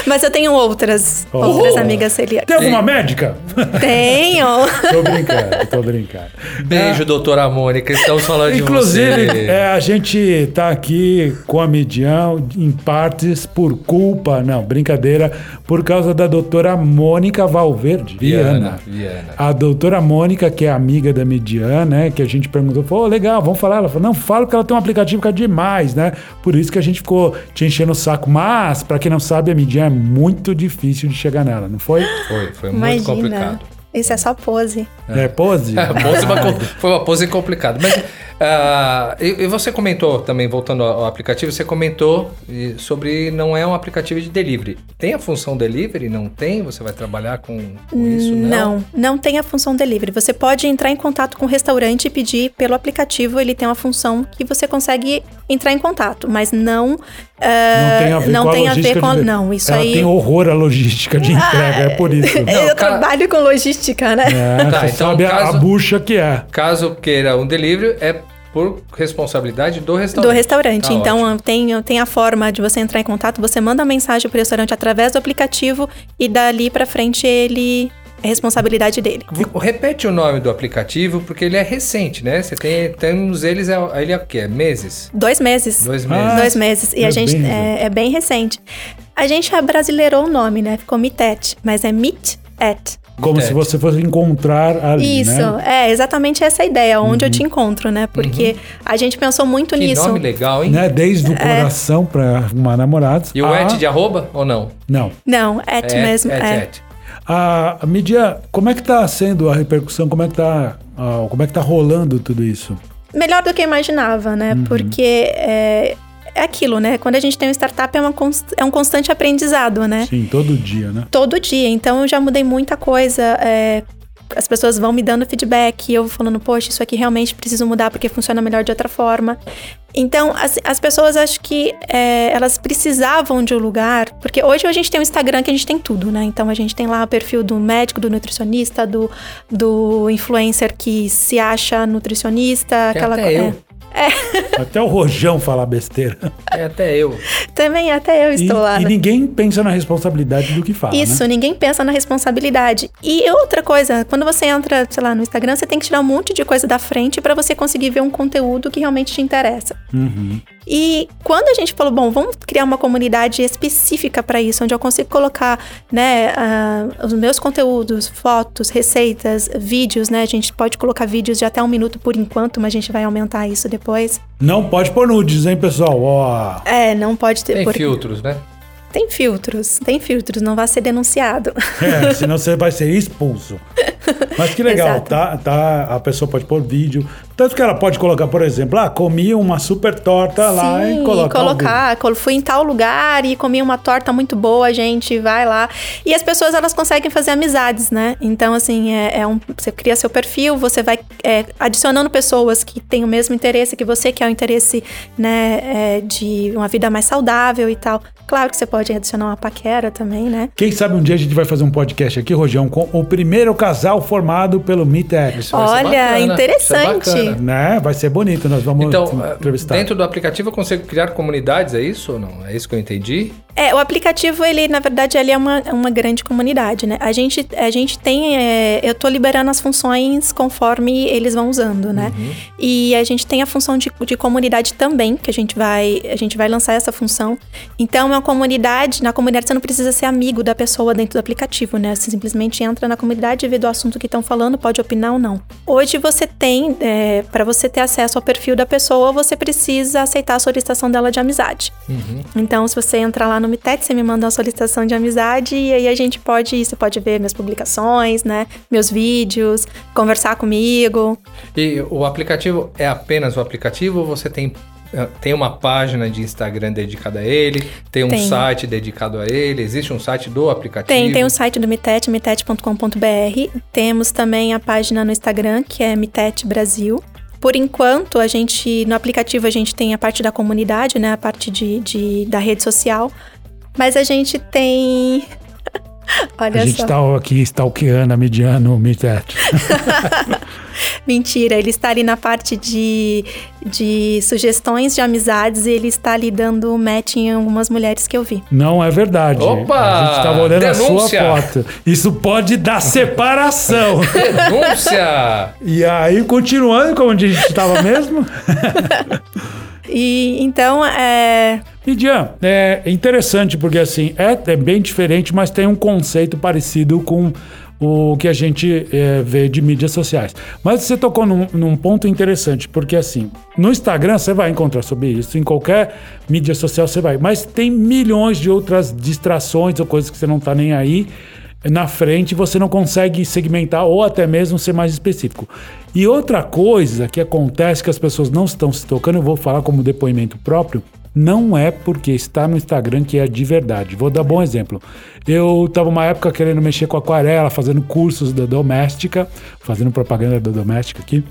Mas eu tenho outras, Oh. outras amigas celíacas. Tem alguma médica? Tenho. tô brincando, tô brincando. Beijo, doutora Mônica. Estamos falando de Inclusive, você. é, a gente tá aqui com a Midian em partes por culpa, não, brincadeira, por causa da doutora Mônica Valverde. Viana. Viana. A doutora Mônica, que é amiga da Midian, né? Que a gente perguntou, pô, legal, vamos falar. Ela falou, não, fala que ela tem um aplicativo que é demais, né? Por isso que a gente ficou te enchendo o saco. Mas, pra quem não sabe, a Midian é muito difícil de chegar nela, não foi? Foi, foi muito Imagina. complicado. Isso é só pose. É, pose? A pose uma foi uma pose complicada. Mas ah, e, e você comentou também, voltando ao aplicativo, você comentou sobre não é um aplicativo de delivery. Tem a função delivery? Não tem? Você vai trabalhar com, com isso? Não, não tem a função delivery. Você pode entrar em contato com o restaurante e pedir pelo aplicativo. Ele tem uma função que você consegue entrar em contato, mas não. ah, Não tem a ver não com a tem a logística. ver com. de- Não, isso Ela aí. tem horror à logística de entrega, é por isso. eu Não, ca- trabalho com logística, né? É, Tá, você então, sabe a- a caso- bucha que é. Caso queira um delivery, é por responsabilidade do restaurante. Do restaurante. Tá então, ótimo. tem, tem a forma de você entrar em contato, você manda uma mensagem pro restaurante através do aplicativo e dali pra frente ele é responsabilidade dele. Repete o nome do aplicativo, porque ele é recente, né? Você tem, temos eles, é, ele é o quê? Meses? Dois meses. Dois meses. Ah, Dois meses. E é a gente bem é, é bem recente. A gente abrasileirou o nome, né? Ficou Mitet, mas é Meet at. Como Entendi. se você fosse encontrar ali, Isso, né? é exatamente essa ideia, onde eu te encontro, né? Porque a gente pensou muito Que nisso. nome legal, hein? Né? Desde o coração pra arrumar namorados. E o a- et de arroba ou não? Não. Não, at É, mesmo. et, é. et. A, a mídia, como é que tá sendo a repercussão? Como é que tá, ah, como é que tá rolando tudo isso? Melhor do que eu imaginava, né? Porque é, é aquilo, né? Quando a gente tem uma startup, é, uma é um constante aprendizado, né? Sim, todo dia, né? todo dia. Então eu já mudei muita coisa. é, as pessoas vão me dando feedback, e eu vou falando, poxa, isso aqui realmente preciso mudar porque funciona melhor de outra forma. Então, as, as pessoas acho que é, elas precisavam de um lugar, porque hoje a gente tem um Instagram que a gente tem tudo, né? Então a gente tem lá o perfil do médico, do nutricionista, do, do influencer que se acha nutricionista, Tem aquela até co- eu. É. Até o Rojão falar besteira. É até eu. Também até eu E, estou lá. e né? ninguém pensa na responsabilidade do que fala, Isso, né? ninguém pensa na responsabilidade. E outra coisa, quando você entra, sei lá, no Instagram, você tem que tirar um monte de coisa da frente para você conseguir ver um conteúdo que realmente te interessa. Uhum. E quando a gente falou, bom, vamos criar uma comunidade específica para isso, onde eu consigo colocar, né, ah, os meus conteúdos, fotos, receitas, vídeos, né? A gente pode colocar vídeos de até um minuto por enquanto, mas a gente vai aumentar isso depois. Não pode pôr nudes, hein, pessoal? Ó, É, não pode ter. Tem porque- filtros, né? Tem filtros, tem filtros, não vai ser denunciado. é, senão você vai ser expulso. Mas que legal, tá, tá? A pessoa pode pôr vídeo. Tanto que ela pode colocar, por exemplo, ah, comi uma super torta lá e Sim, colocar. colocar. col- Fui em tal lugar e comi uma torta muito boa, gente, vai lá. E as pessoas, elas conseguem fazer amizades, né? Então, assim, é, é um, você cria seu perfil, você vai é, adicionando pessoas que têm o mesmo interesse que você, que é o interesse, né, é, de uma vida mais saudável e tal. Claro que você pode adicionar uma paquera também, né? Quem sabe um dia a gente vai fazer um podcast aqui, Rojão, com o primeiro casal formado pelo ser Olha, é interessante. Né? Vai ser bonito, nós vamos Então, entrevistar. dentro do aplicativo eu consigo criar comunidades, é isso ou não? É isso que eu entendi? É, o aplicativo, ele, na verdade, ele é uma, uma grande comunidade, né? A gente, a gente tem. é, eu tô liberando as funções conforme eles vão usando, né? E a gente tem a função de, de comunidade também, que a gente vai. A gente vai lançar essa função. Então, é uma comunidade. Na comunidade, você não precisa ser amigo da pessoa dentro do aplicativo, né? Você simplesmente entra na comunidade e vê do assunto que estão falando, pode opinar ou não. Hoje você tem, é, para você ter acesso ao perfil da pessoa, você precisa aceitar a solicitação dela de amizade. Então, se você entrar lá no Mitet, você me manda uma solicitação de amizade e aí a gente pode, você pode ver minhas publicações, né? Meus vídeos, conversar comigo. E o aplicativo é apenas o aplicativo ou você tem, tem uma página de Instagram dedicada a ele? Tem um Tem. site dedicado a ele? Existe um site do aplicativo? Tem, tem o site do Mitet, mitet.com.br. Temos também a página no Instagram, que é Mitet Brasil. Por enquanto, a gente, no aplicativo, a gente tem a parte da comunidade, né? A parte de, de- da rede social. Mas a gente tem. Olha A gente só. tá aqui stalkeando a Mediano Meetex. Mentira, ele está ali na parte de, de sugestões de amizades e ele está ali dando match em algumas mulheres que eu vi. Não é verdade. Opa! A gente tava olhando a Denúncia! sua foto. Isso pode dar separação. Denúncia! e aí, continuando como a gente estava mesmo. E então, é, Midian, é interessante porque assim, é, é bem diferente, mas tem um conceito parecido com o que a gente é, vê de mídias sociais. Mas você tocou num, num ponto interessante, porque assim, no Instagram você vai encontrar sobre isso, em qualquer mídia social você vai, mas tem milhões de outras distrações ou coisas que você não tá nem aí na frente, você não consegue segmentar ou até mesmo ser mais específico. E outra coisa que acontece que as pessoas não estão se tocando, eu vou falar como depoimento próprio, não é porque está no Instagram que é de verdade. Vou dar bom exemplo. Eu estava uma época querendo mexer com aquarela, fazendo cursos da doméstica, fazendo propaganda da doméstica aqui.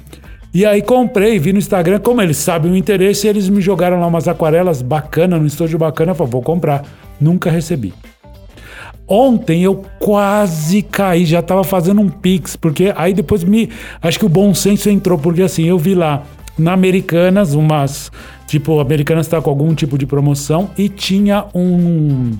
E aí comprei, vi no Instagram, como eles sabem o interesse, eles me jogaram lá umas aquarelas bacana, no estúdio bacana, eu falei, vou comprar. Nunca recebi. Ontem eu quase caí, já tava fazendo um pix, porque aí depois me. Acho que o bom senso entrou, porque assim, eu vi lá na Americanas, umas. Tipo, Americanas tá com algum tipo de promoção e tinha um.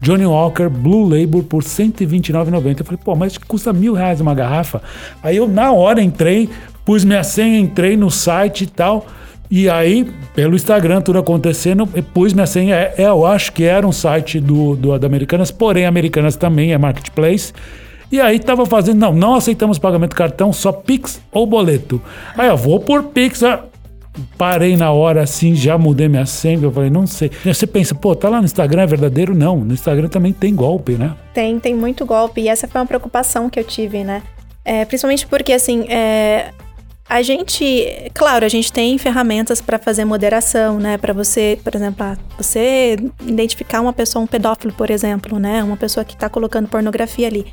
Johnny Walker Blue Label por R$ 129,90. Eu falei, pô, mas custa mil reais uma garrafa. Aí eu, na hora, entrei, pus minha senha, entrei no site e tal. E aí, pelo Instagram, tudo acontecendo, eu pus minha senha. É, é, eu acho que era um site do, do da Americanas, porém, Americanas também é marketplace. E aí tava fazendo, não, não aceitamos pagamento cartão, só Pix ou boleto. Aí eu vou por Pix, ah, parei na hora assim, já mudei minha senha, eu falei, não sei. Aí você pensa, pô, tá lá no Instagram, é verdadeiro? Não, no Instagram também tem golpe, né? Tem, tem muito golpe. E essa foi uma preocupação que eu tive, né? É, principalmente porque, assim, é, a gente, claro, a gente tem ferramentas para fazer moderação, né? Para você, por exemplo, ah, você identificar uma pessoa, um pedófilo, por exemplo, né? Uma pessoa que está colocando pornografia ali.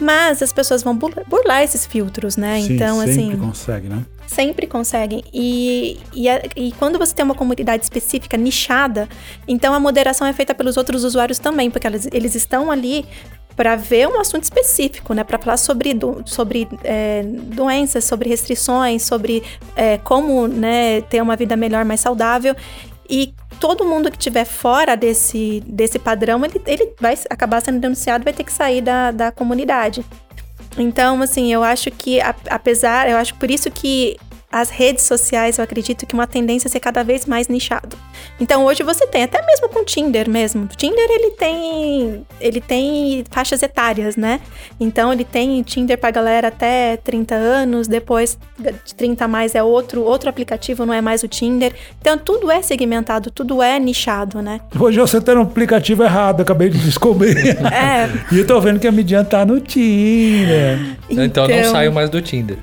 Mas as pessoas vão burlar esses filtros, né? Sim, então, sempre assim. consegue, né? Sempre conseguem. E, e, a, e, quando você tem uma comunidade específica, nichada, então a moderação é feita pelos outros usuários também, porque eles, eles estão ali para ver um assunto específico, né? Para falar sobre, do, sobre é, doenças, sobre restrições, sobre é, como né, ter uma vida melhor, mais saudável. E todo mundo que estiver fora desse, desse padrão, ele, ele vai acabar sendo denunciado, vai ter que sair da, da comunidade. Então, assim, eu acho que, apesar, eu acho por isso que as redes sociais, eu acredito que uma tendência é ser cada vez mais nichado. Então hoje você tem, até mesmo com o Tinder mesmo. O Tinder ele tem ele tem faixas etárias, né? Então ele tem Tinder pra galera até 30 anos, depois de 30 a mais é outro, outro aplicativo, não é mais o Tinder. Então tudo é segmentado, tudo é nichado, né? Hoje você tá no aplicativo errado, acabei de descobrir. É. e eu tô vendo que a Midian tá no Tinder. Então, então não saio mais do Tinder.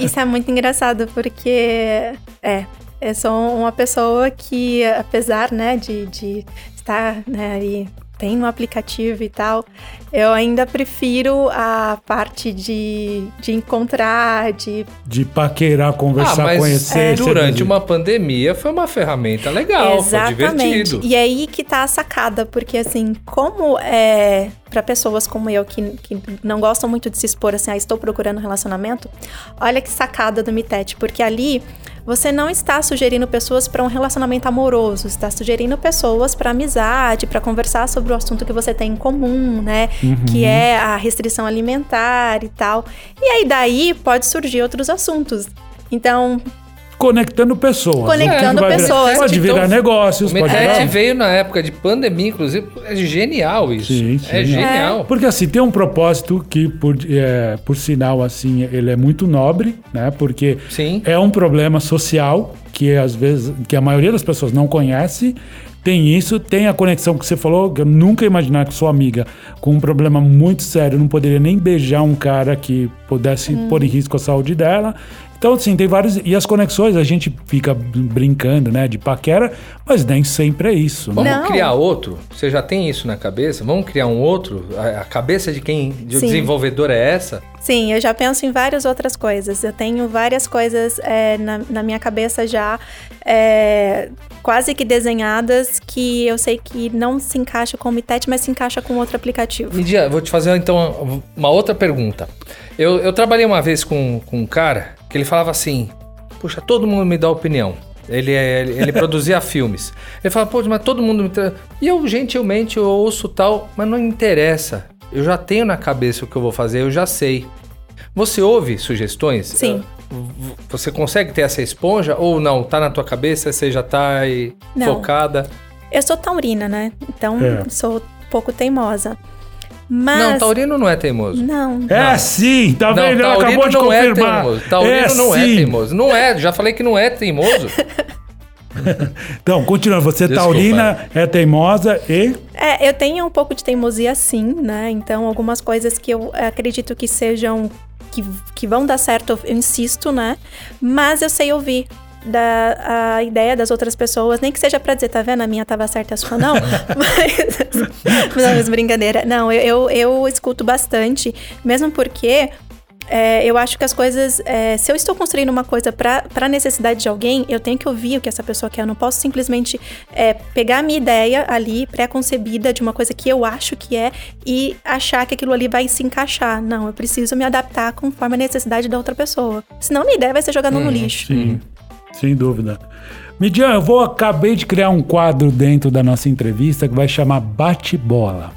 Isso é muito engraçado, porque é, eu sou uma pessoa que, apesar, né, de, de estar né, aí tem no aplicativo e tal, eu ainda prefiro a parte de, de encontrar, de... De paquerar, conversar, ah, mas conhecer. É, durante uma pandemia foi uma ferramenta legal, Exatamente. foi divertido. E aí que tá a sacada, porque assim, como é para pessoas como eu que, que não gostam muito de se expor assim, ah, estou procurando relacionamento, olha que sacada do Mitete, porque ali você não está sugerindo pessoas para um relacionamento amoroso, está sugerindo pessoas para amizade, para conversar sobre o assunto que você tem em comum, né? Uhum. Que é a restrição alimentar e tal. E aí daí pode surgir outros assuntos. Então, conectando pessoas. Conectando né? pessoas. Pode virar então, negócios. O pode virar... veio na época de pandemia, inclusive. É genial isso. Sim, sim. É genial. É. Porque assim, tem um propósito que, por, é, por sinal, assim, ele é muito nobre, né? Porque sim. é um problema social que às vezes que a maioria das pessoas não conhece tem isso, tem a conexão que você falou, que eu nunca ia imaginar que sua amiga, com um problema muito sério, não poderia nem beijar um cara que pudesse hum. pôr em risco a saúde dela. Então, assim, tem vários. E as conexões a gente fica brincando, né? De paquera, mas nem sempre é isso. Né? Vamos criar outro? Você já tem isso na cabeça? Vamos criar um outro? A cabeça de quem, de desenvolvedor é essa? Sim, eu já penso em várias outras coisas. Eu tenho várias coisas é, na, na, minha cabeça já é, quase que desenhadas que eu sei que não se encaixa com o Mitet, mas se encaixa com outro aplicativo. Midia, vou te fazer então uma outra pergunta. Eu, eu trabalhei uma vez com, com um cara que ele falava assim: Puxa, todo mundo me dá opinião. Ele, é, ele, ele produzia filmes. Ele falava, pô, mas todo mundo me. E eu, gentilmente, eu ouço tal, mas não interessa. Eu já tenho na cabeça o que eu vou fazer, eu já sei. Você ouve sugestões? Sim. Você consegue ter essa esponja ou não? Tá na tua cabeça, você já tá aí focada? Eu sou taurina, né? Então, é. sou um pouco teimosa. Mas... Não, Taurino não é teimoso. Não. É não. sim, tá vendo? Não, acabou de não é confirmar. É teimoso. Taurino é não é sim. é teimoso. Não é, já falei que não é teimoso. então, continua. Você, Desculpa. taurina, é teimosa e... É, eu tenho um pouco de teimosia sim, né? Então, algumas coisas que eu acredito que sejam... Que, que vão dar certo, eu insisto, né? Mas eu sei ouvir da a ideia das outras pessoas, nem que seja para dizer, tá vendo, a minha tava certa, a sua não. mas, mas brincadeira. Não, eu, eu, eu escuto bastante, mesmo porque é, eu acho que as coisas. É, se eu estou construindo uma coisa para a necessidade de alguém, eu tenho que ouvir o que essa pessoa quer. Eu não posso simplesmente é, pegar a minha ideia ali, pré-concebida, de uma coisa que eu acho que é, e achar que aquilo ali vai se encaixar. Não, eu preciso me adaptar conforme a necessidade da outra pessoa. Senão minha ideia vai ser jogada hum, no lixo. Sim. Sem dúvida. Midian, eu vou acabei de criar um quadro dentro da nossa entrevista que vai chamar Bate-Bola.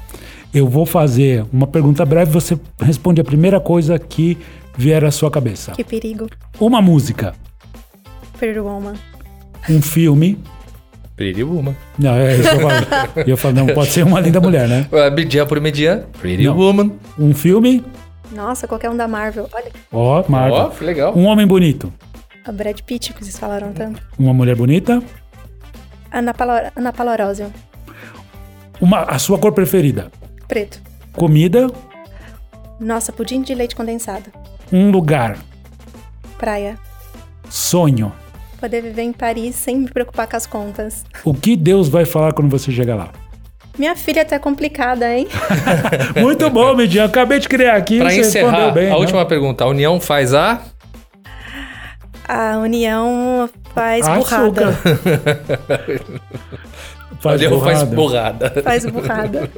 Eu vou fazer uma pergunta breve, você responde a primeira coisa que vier à sua cabeça. Que perigo. Uma música, Pretty Woman. um filme. Pretty Woman. Não, é isso que eu falo. E eu falo, não, pode ser uma linda mulher, né? Uh, Median por Median. Pretty Não. Woman. Um filme, Nossa, qualquer um da Marvel. Olha, ó, Marvel. Ó, que legal. Um homem bonito. a Brad Pitt, que vocês falaram tanto. Uma mulher bonita. Ana, Palo Ana Palorósio. Uma, a sua cor preferida. Preto. Comida. Nossa, pudim de leite condensado. Um lugar. Praia. Sonho. Poder viver em Paris sem me preocupar com as contas. O que Deus vai falar quando você chegar lá? Minha filha tá complicada, hein? Muito bom, Midian. Acabei de criar aqui. Pra você encerrar, respondeu bem, a né? última pergunta. A União faz a... A união faz Açúcar. burrada. Faz União faz borrada. borrada. Faz burrada.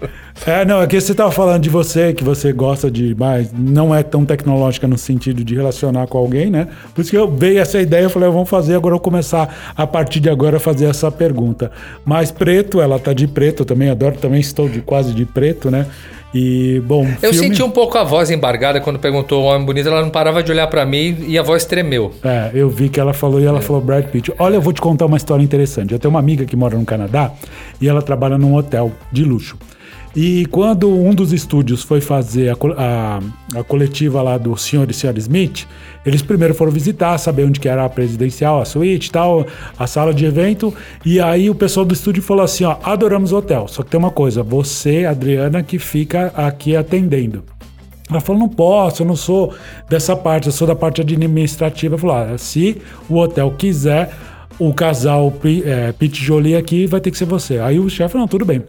É, não, é que você tava falando de você, que você gosta de mais, não é tão tecnológica no sentido de relacionar com alguém, né? Por isso que eu veio essa ideia, eu falei, vamos fazer, agora eu vou começar a partir de agora a fazer essa pergunta. Mas preto, ela tá de preto, eu também adoro, também estou de quase de preto, né? E, bom, Eu filme- senti um pouco a voz embargada quando perguntou o homem bonito. Ela não parava de olhar pra mim e a voz tremeu. É, eu vi que ela falou e ela falou Brad Pitt. Olha, eu vou te contar uma história interessante. Eu tenho uma amiga que mora no Canadá e ela trabalha num hotel de luxo. E quando um dos estúdios foi fazer a, a- a coletiva lá do senhor e senhora Smith, eles primeiro foram visitar, saber onde que era a presidencial, a suíte e tal, a sala de evento. E aí o pessoal do estúdio falou assim, ó, adoramos o hotel. Só que tem uma coisa, você, Adriana, que fica aqui atendendo. Ela falou, não posso, eu não sou dessa parte, eu sou da parte administrativa. Falou, ah, se o hotel quiser, o casal é, Pete Jolie aqui vai ter que ser você. Aí o chefe não, tudo bem.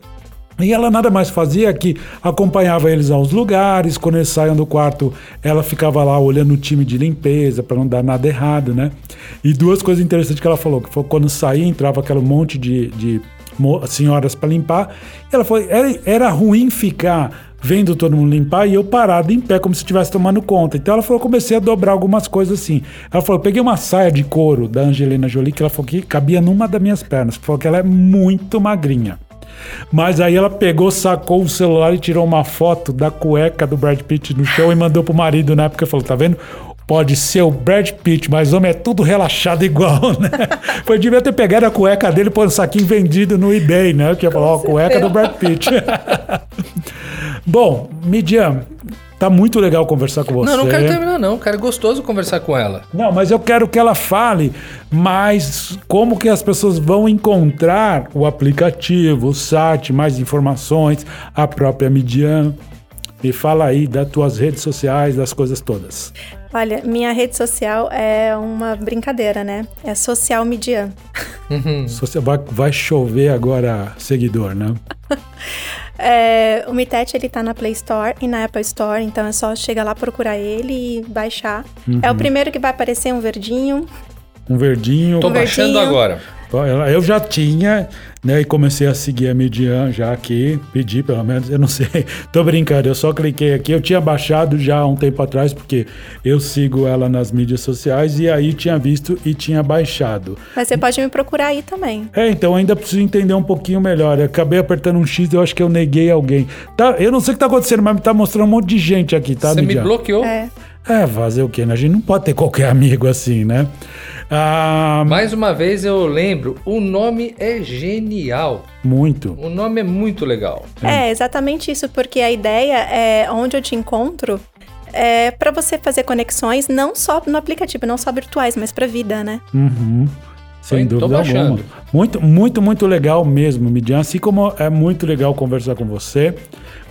E ela nada mais fazia que acompanhava eles aos lugares, quando eles saíam do quarto, ela ficava lá olhando o time de limpeza para não dar nada errado, né? E duas coisas interessantes que ela falou, que foi quando saía, entrava aquele monte de, de senhoras para limpar, ela falou, era, era ruim ficar vendo todo mundo limpar e eu parado em pé, como se estivesse tomando conta. Então ela falou, comecei a dobrar algumas coisas assim. Ela falou, peguei uma saia de couro da Angelina Jolie, que ela falou que cabia numa das minhas pernas. Falou que ela é muito magrinha. Mas aí ela pegou, sacou o celular e tirou uma foto da cueca do Brad Pitt no chão e mandou pro marido na época. Falou, tá vendo? Pode ser o Brad Pitt, mas o homem é tudo relaxado igual, né? Foi devia ter pegado a cueca dele e pôr um saquinho vendido no eBay, né? Que ia falar, ó, cueca do Brad Pitt. Bom, Midian, tá muito legal conversar com você. Não, não quero terminar não. Cara, é gostoso conversar com ela. Não, mas eu quero que ela fale mais como que as pessoas vão encontrar o aplicativo, o site, mais informações, a própria Midian. Me fala aí das tuas redes sociais, das coisas todas. Olha, minha rede social é uma brincadeira, né? É social median. Se você vai, vai chover agora seguidor, né? É, o Mitet, ele tá na Play Store e na Apple Store, então é só chegar lá, procurar ele e baixar. É o primeiro que vai aparecer um verdinho. Um verdinho. Tô Um baixando verdinho. agora. Eu já tinha, né? E comecei a seguir a Midian já aqui. Pedi, pelo menos, eu não sei. Tô brincando, eu só cliquei aqui. Eu tinha baixado já há um tempo atrás, porque eu sigo ela nas mídias sociais e aí tinha visto e tinha baixado. Mas você pode me procurar aí também. É, então ainda preciso entender um pouquinho melhor. Eu acabei apertando um X e eu acho que eu neguei alguém. Tá, eu não sei o que tá acontecendo, mas tá mostrando um monte de gente aqui, tá, Você me Midian? bloqueou. É. É, fazer o quê? né? A gente não pode ter qualquer amigo assim, né? Ah, Mais uma vez eu lembro, o nome é genial. muito. O nome é muito legal. É, exatamente isso, porque a ideia é onde eu te encontro é para você fazer conexões não só no aplicativo, não só virtuais, mas para vida, né? Uhum. Sem Tô dúvida alguma. Muito, muito, muito legal mesmo, Midian. Assim como é muito legal conversar com você,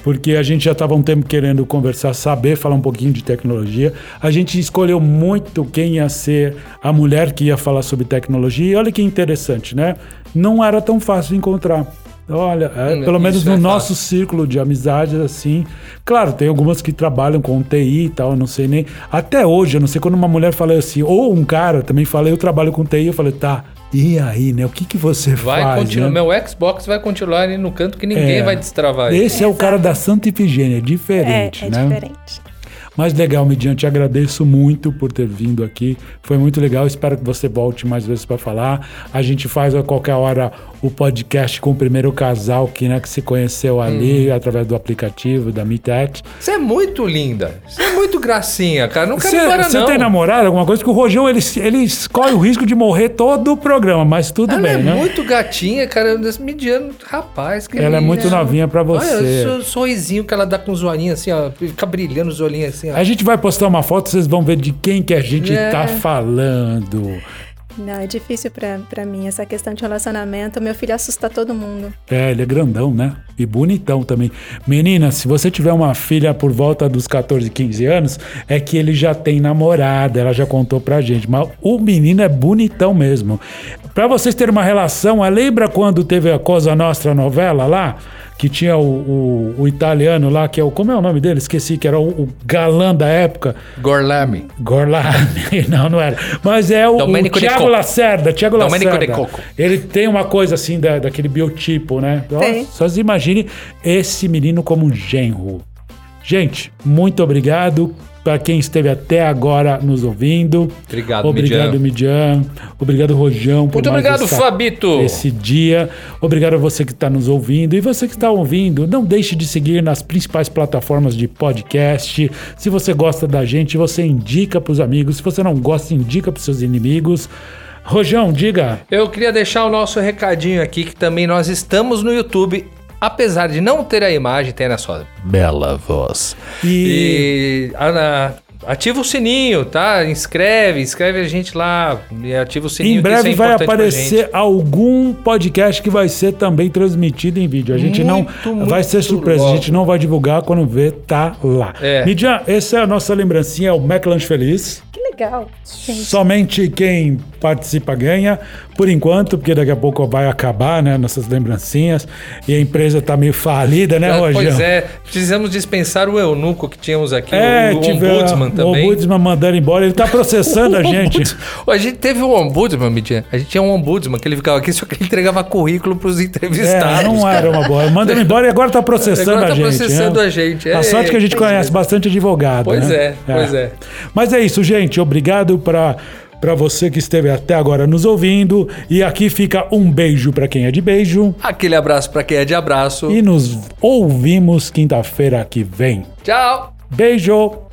porque a gente já estava um tempo querendo conversar, saber falar um pouquinho de tecnologia. A gente escolheu muito quem ia ser a mulher que ia falar sobre tecnologia. E olha que interessante, né? Não era tão fácil encontrar. Olha, é, Hum, pelo menos no é nosso fácil. círculo de amizades, assim. Claro, tem algumas que trabalham com TI e tal, eu não sei nem. Até hoje, eu não sei quando uma mulher fala assim, ou um cara também fala, eu trabalho com TI, eu falei, tá, e aí, né? O que, que você Vai faz? continuar. né? Meu Xbox vai continuar ali no canto que ninguém É. vai destravar ele. Esse é o cara da Santa Ifigênia, é É, diferente, é né? diferente. Mas legal, Midian, te agradeço muito por ter vindo aqui. Foi muito legal. Espero que você volte mais vezes para falar. A gente faz a qualquer hora o podcast com o primeiro casal que, né, que se conheceu ali através do aplicativo da MeTech. Você é muito linda. Você é muito gracinha, cara. Não quero Você embora, você não. tem namorado, alguma coisa? Que o Rojão, ele, ele corre o risco de morrer todo o programa, mas tudo Ela bem, é né? muito gatinha, cara. Mediano, rapaz. Que Ela é muito novinha pra Olha você. o sorrisinho que ela dá com os olhinhos assim, ó. Fica brilhando os olhinhos assim, A gente vai postar uma foto, vocês vão ver de quem que a gente É. tá falando. Não, é difícil pra, pra mim essa questão de relacionamento. Meu filho assusta todo mundo. É, ele é grandão, né? E bonitão também. Menina, se você tiver uma filha por volta dos 14, 15 anos, é que ele já tem namorada, ela já contou pra gente. Mas o menino é bonitão mesmo. Pra vocês terem uma relação, lembra quando teve a Cosa Nostra novela lá? Que tinha o, o- o italiano lá, que é o. Como é o nome dele? Esqueci, que era o, o galã da época. Gorlami. Gorlami, não, não era. Mas é o, o Domenico Coco. Lacerda, Domenico Lacerda. de Coco. Ele tem uma coisa assim da, daquele biotipo, né? Tem. Só se imagine esse menino como um genro. Gente, muito obrigado para quem esteve até agora nos ouvindo. Obrigado, Obrigado, Midian. Obrigado, Rojão, por Muito obrigado, essa- Fabito. esse dia. Obrigado a você que está nos ouvindo. E você que está ouvindo, não deixe de seguir nas principais plataformas de podcast. Se você gosta da gente, você indica para os amigos. Se você não gosta, indica para os seus inimigos. Rojão, diga. Eu queria deixar o nosso recadinho aqui, que também nós estamos no YouTube. Apesar de não ter a imagem, tem a sua bela voz. E, E a- a- ativa o sininho, tá? Inscreve, inscreve a gente lá e ativa o sininho. em que breve é vai aparecer algum podcast que vai ser também transmitido em vídeo. A gente Muito, não vai ser muito surpresa. A logo. gente não vai divulgar quando vê tá lá. É. Midian, essa é a nossa lembrancinha, é o McLanche Feliz. Legal, gente. Somente quem participa ganha, por enquanto, porque daqui a pouco vai acabar, né? Nossas lembrancinhas. E a empresa tá meio falida, né, Rogério? Pois é, precisamos dispensar o eunuco que tínhamos aqui, É, o, o tive ombudsman o também. ombudsman mandando embora. Ele tá processando a O gente. A gente teve um ombudsman, Midian. A gente tinha um ombudsman que ele ficava aqui, só que ele entregava currículo pros entrevistados. É, não era uma boa. Mandando embora e agora tá processando Agora tá a gente. processando né? a gente. A É, sorte que a gente é, conhece bastante advogado. Pois né? é, pois é. Mas é isso, gente. Obrigado para para você que esteve até agora nos ouvindo. E aqui fica um beijo para quem é de beijo. Aquele abraço pra quem é de abraço. E nos ouvimos quinta-feira que vem. Tchau! Beijo!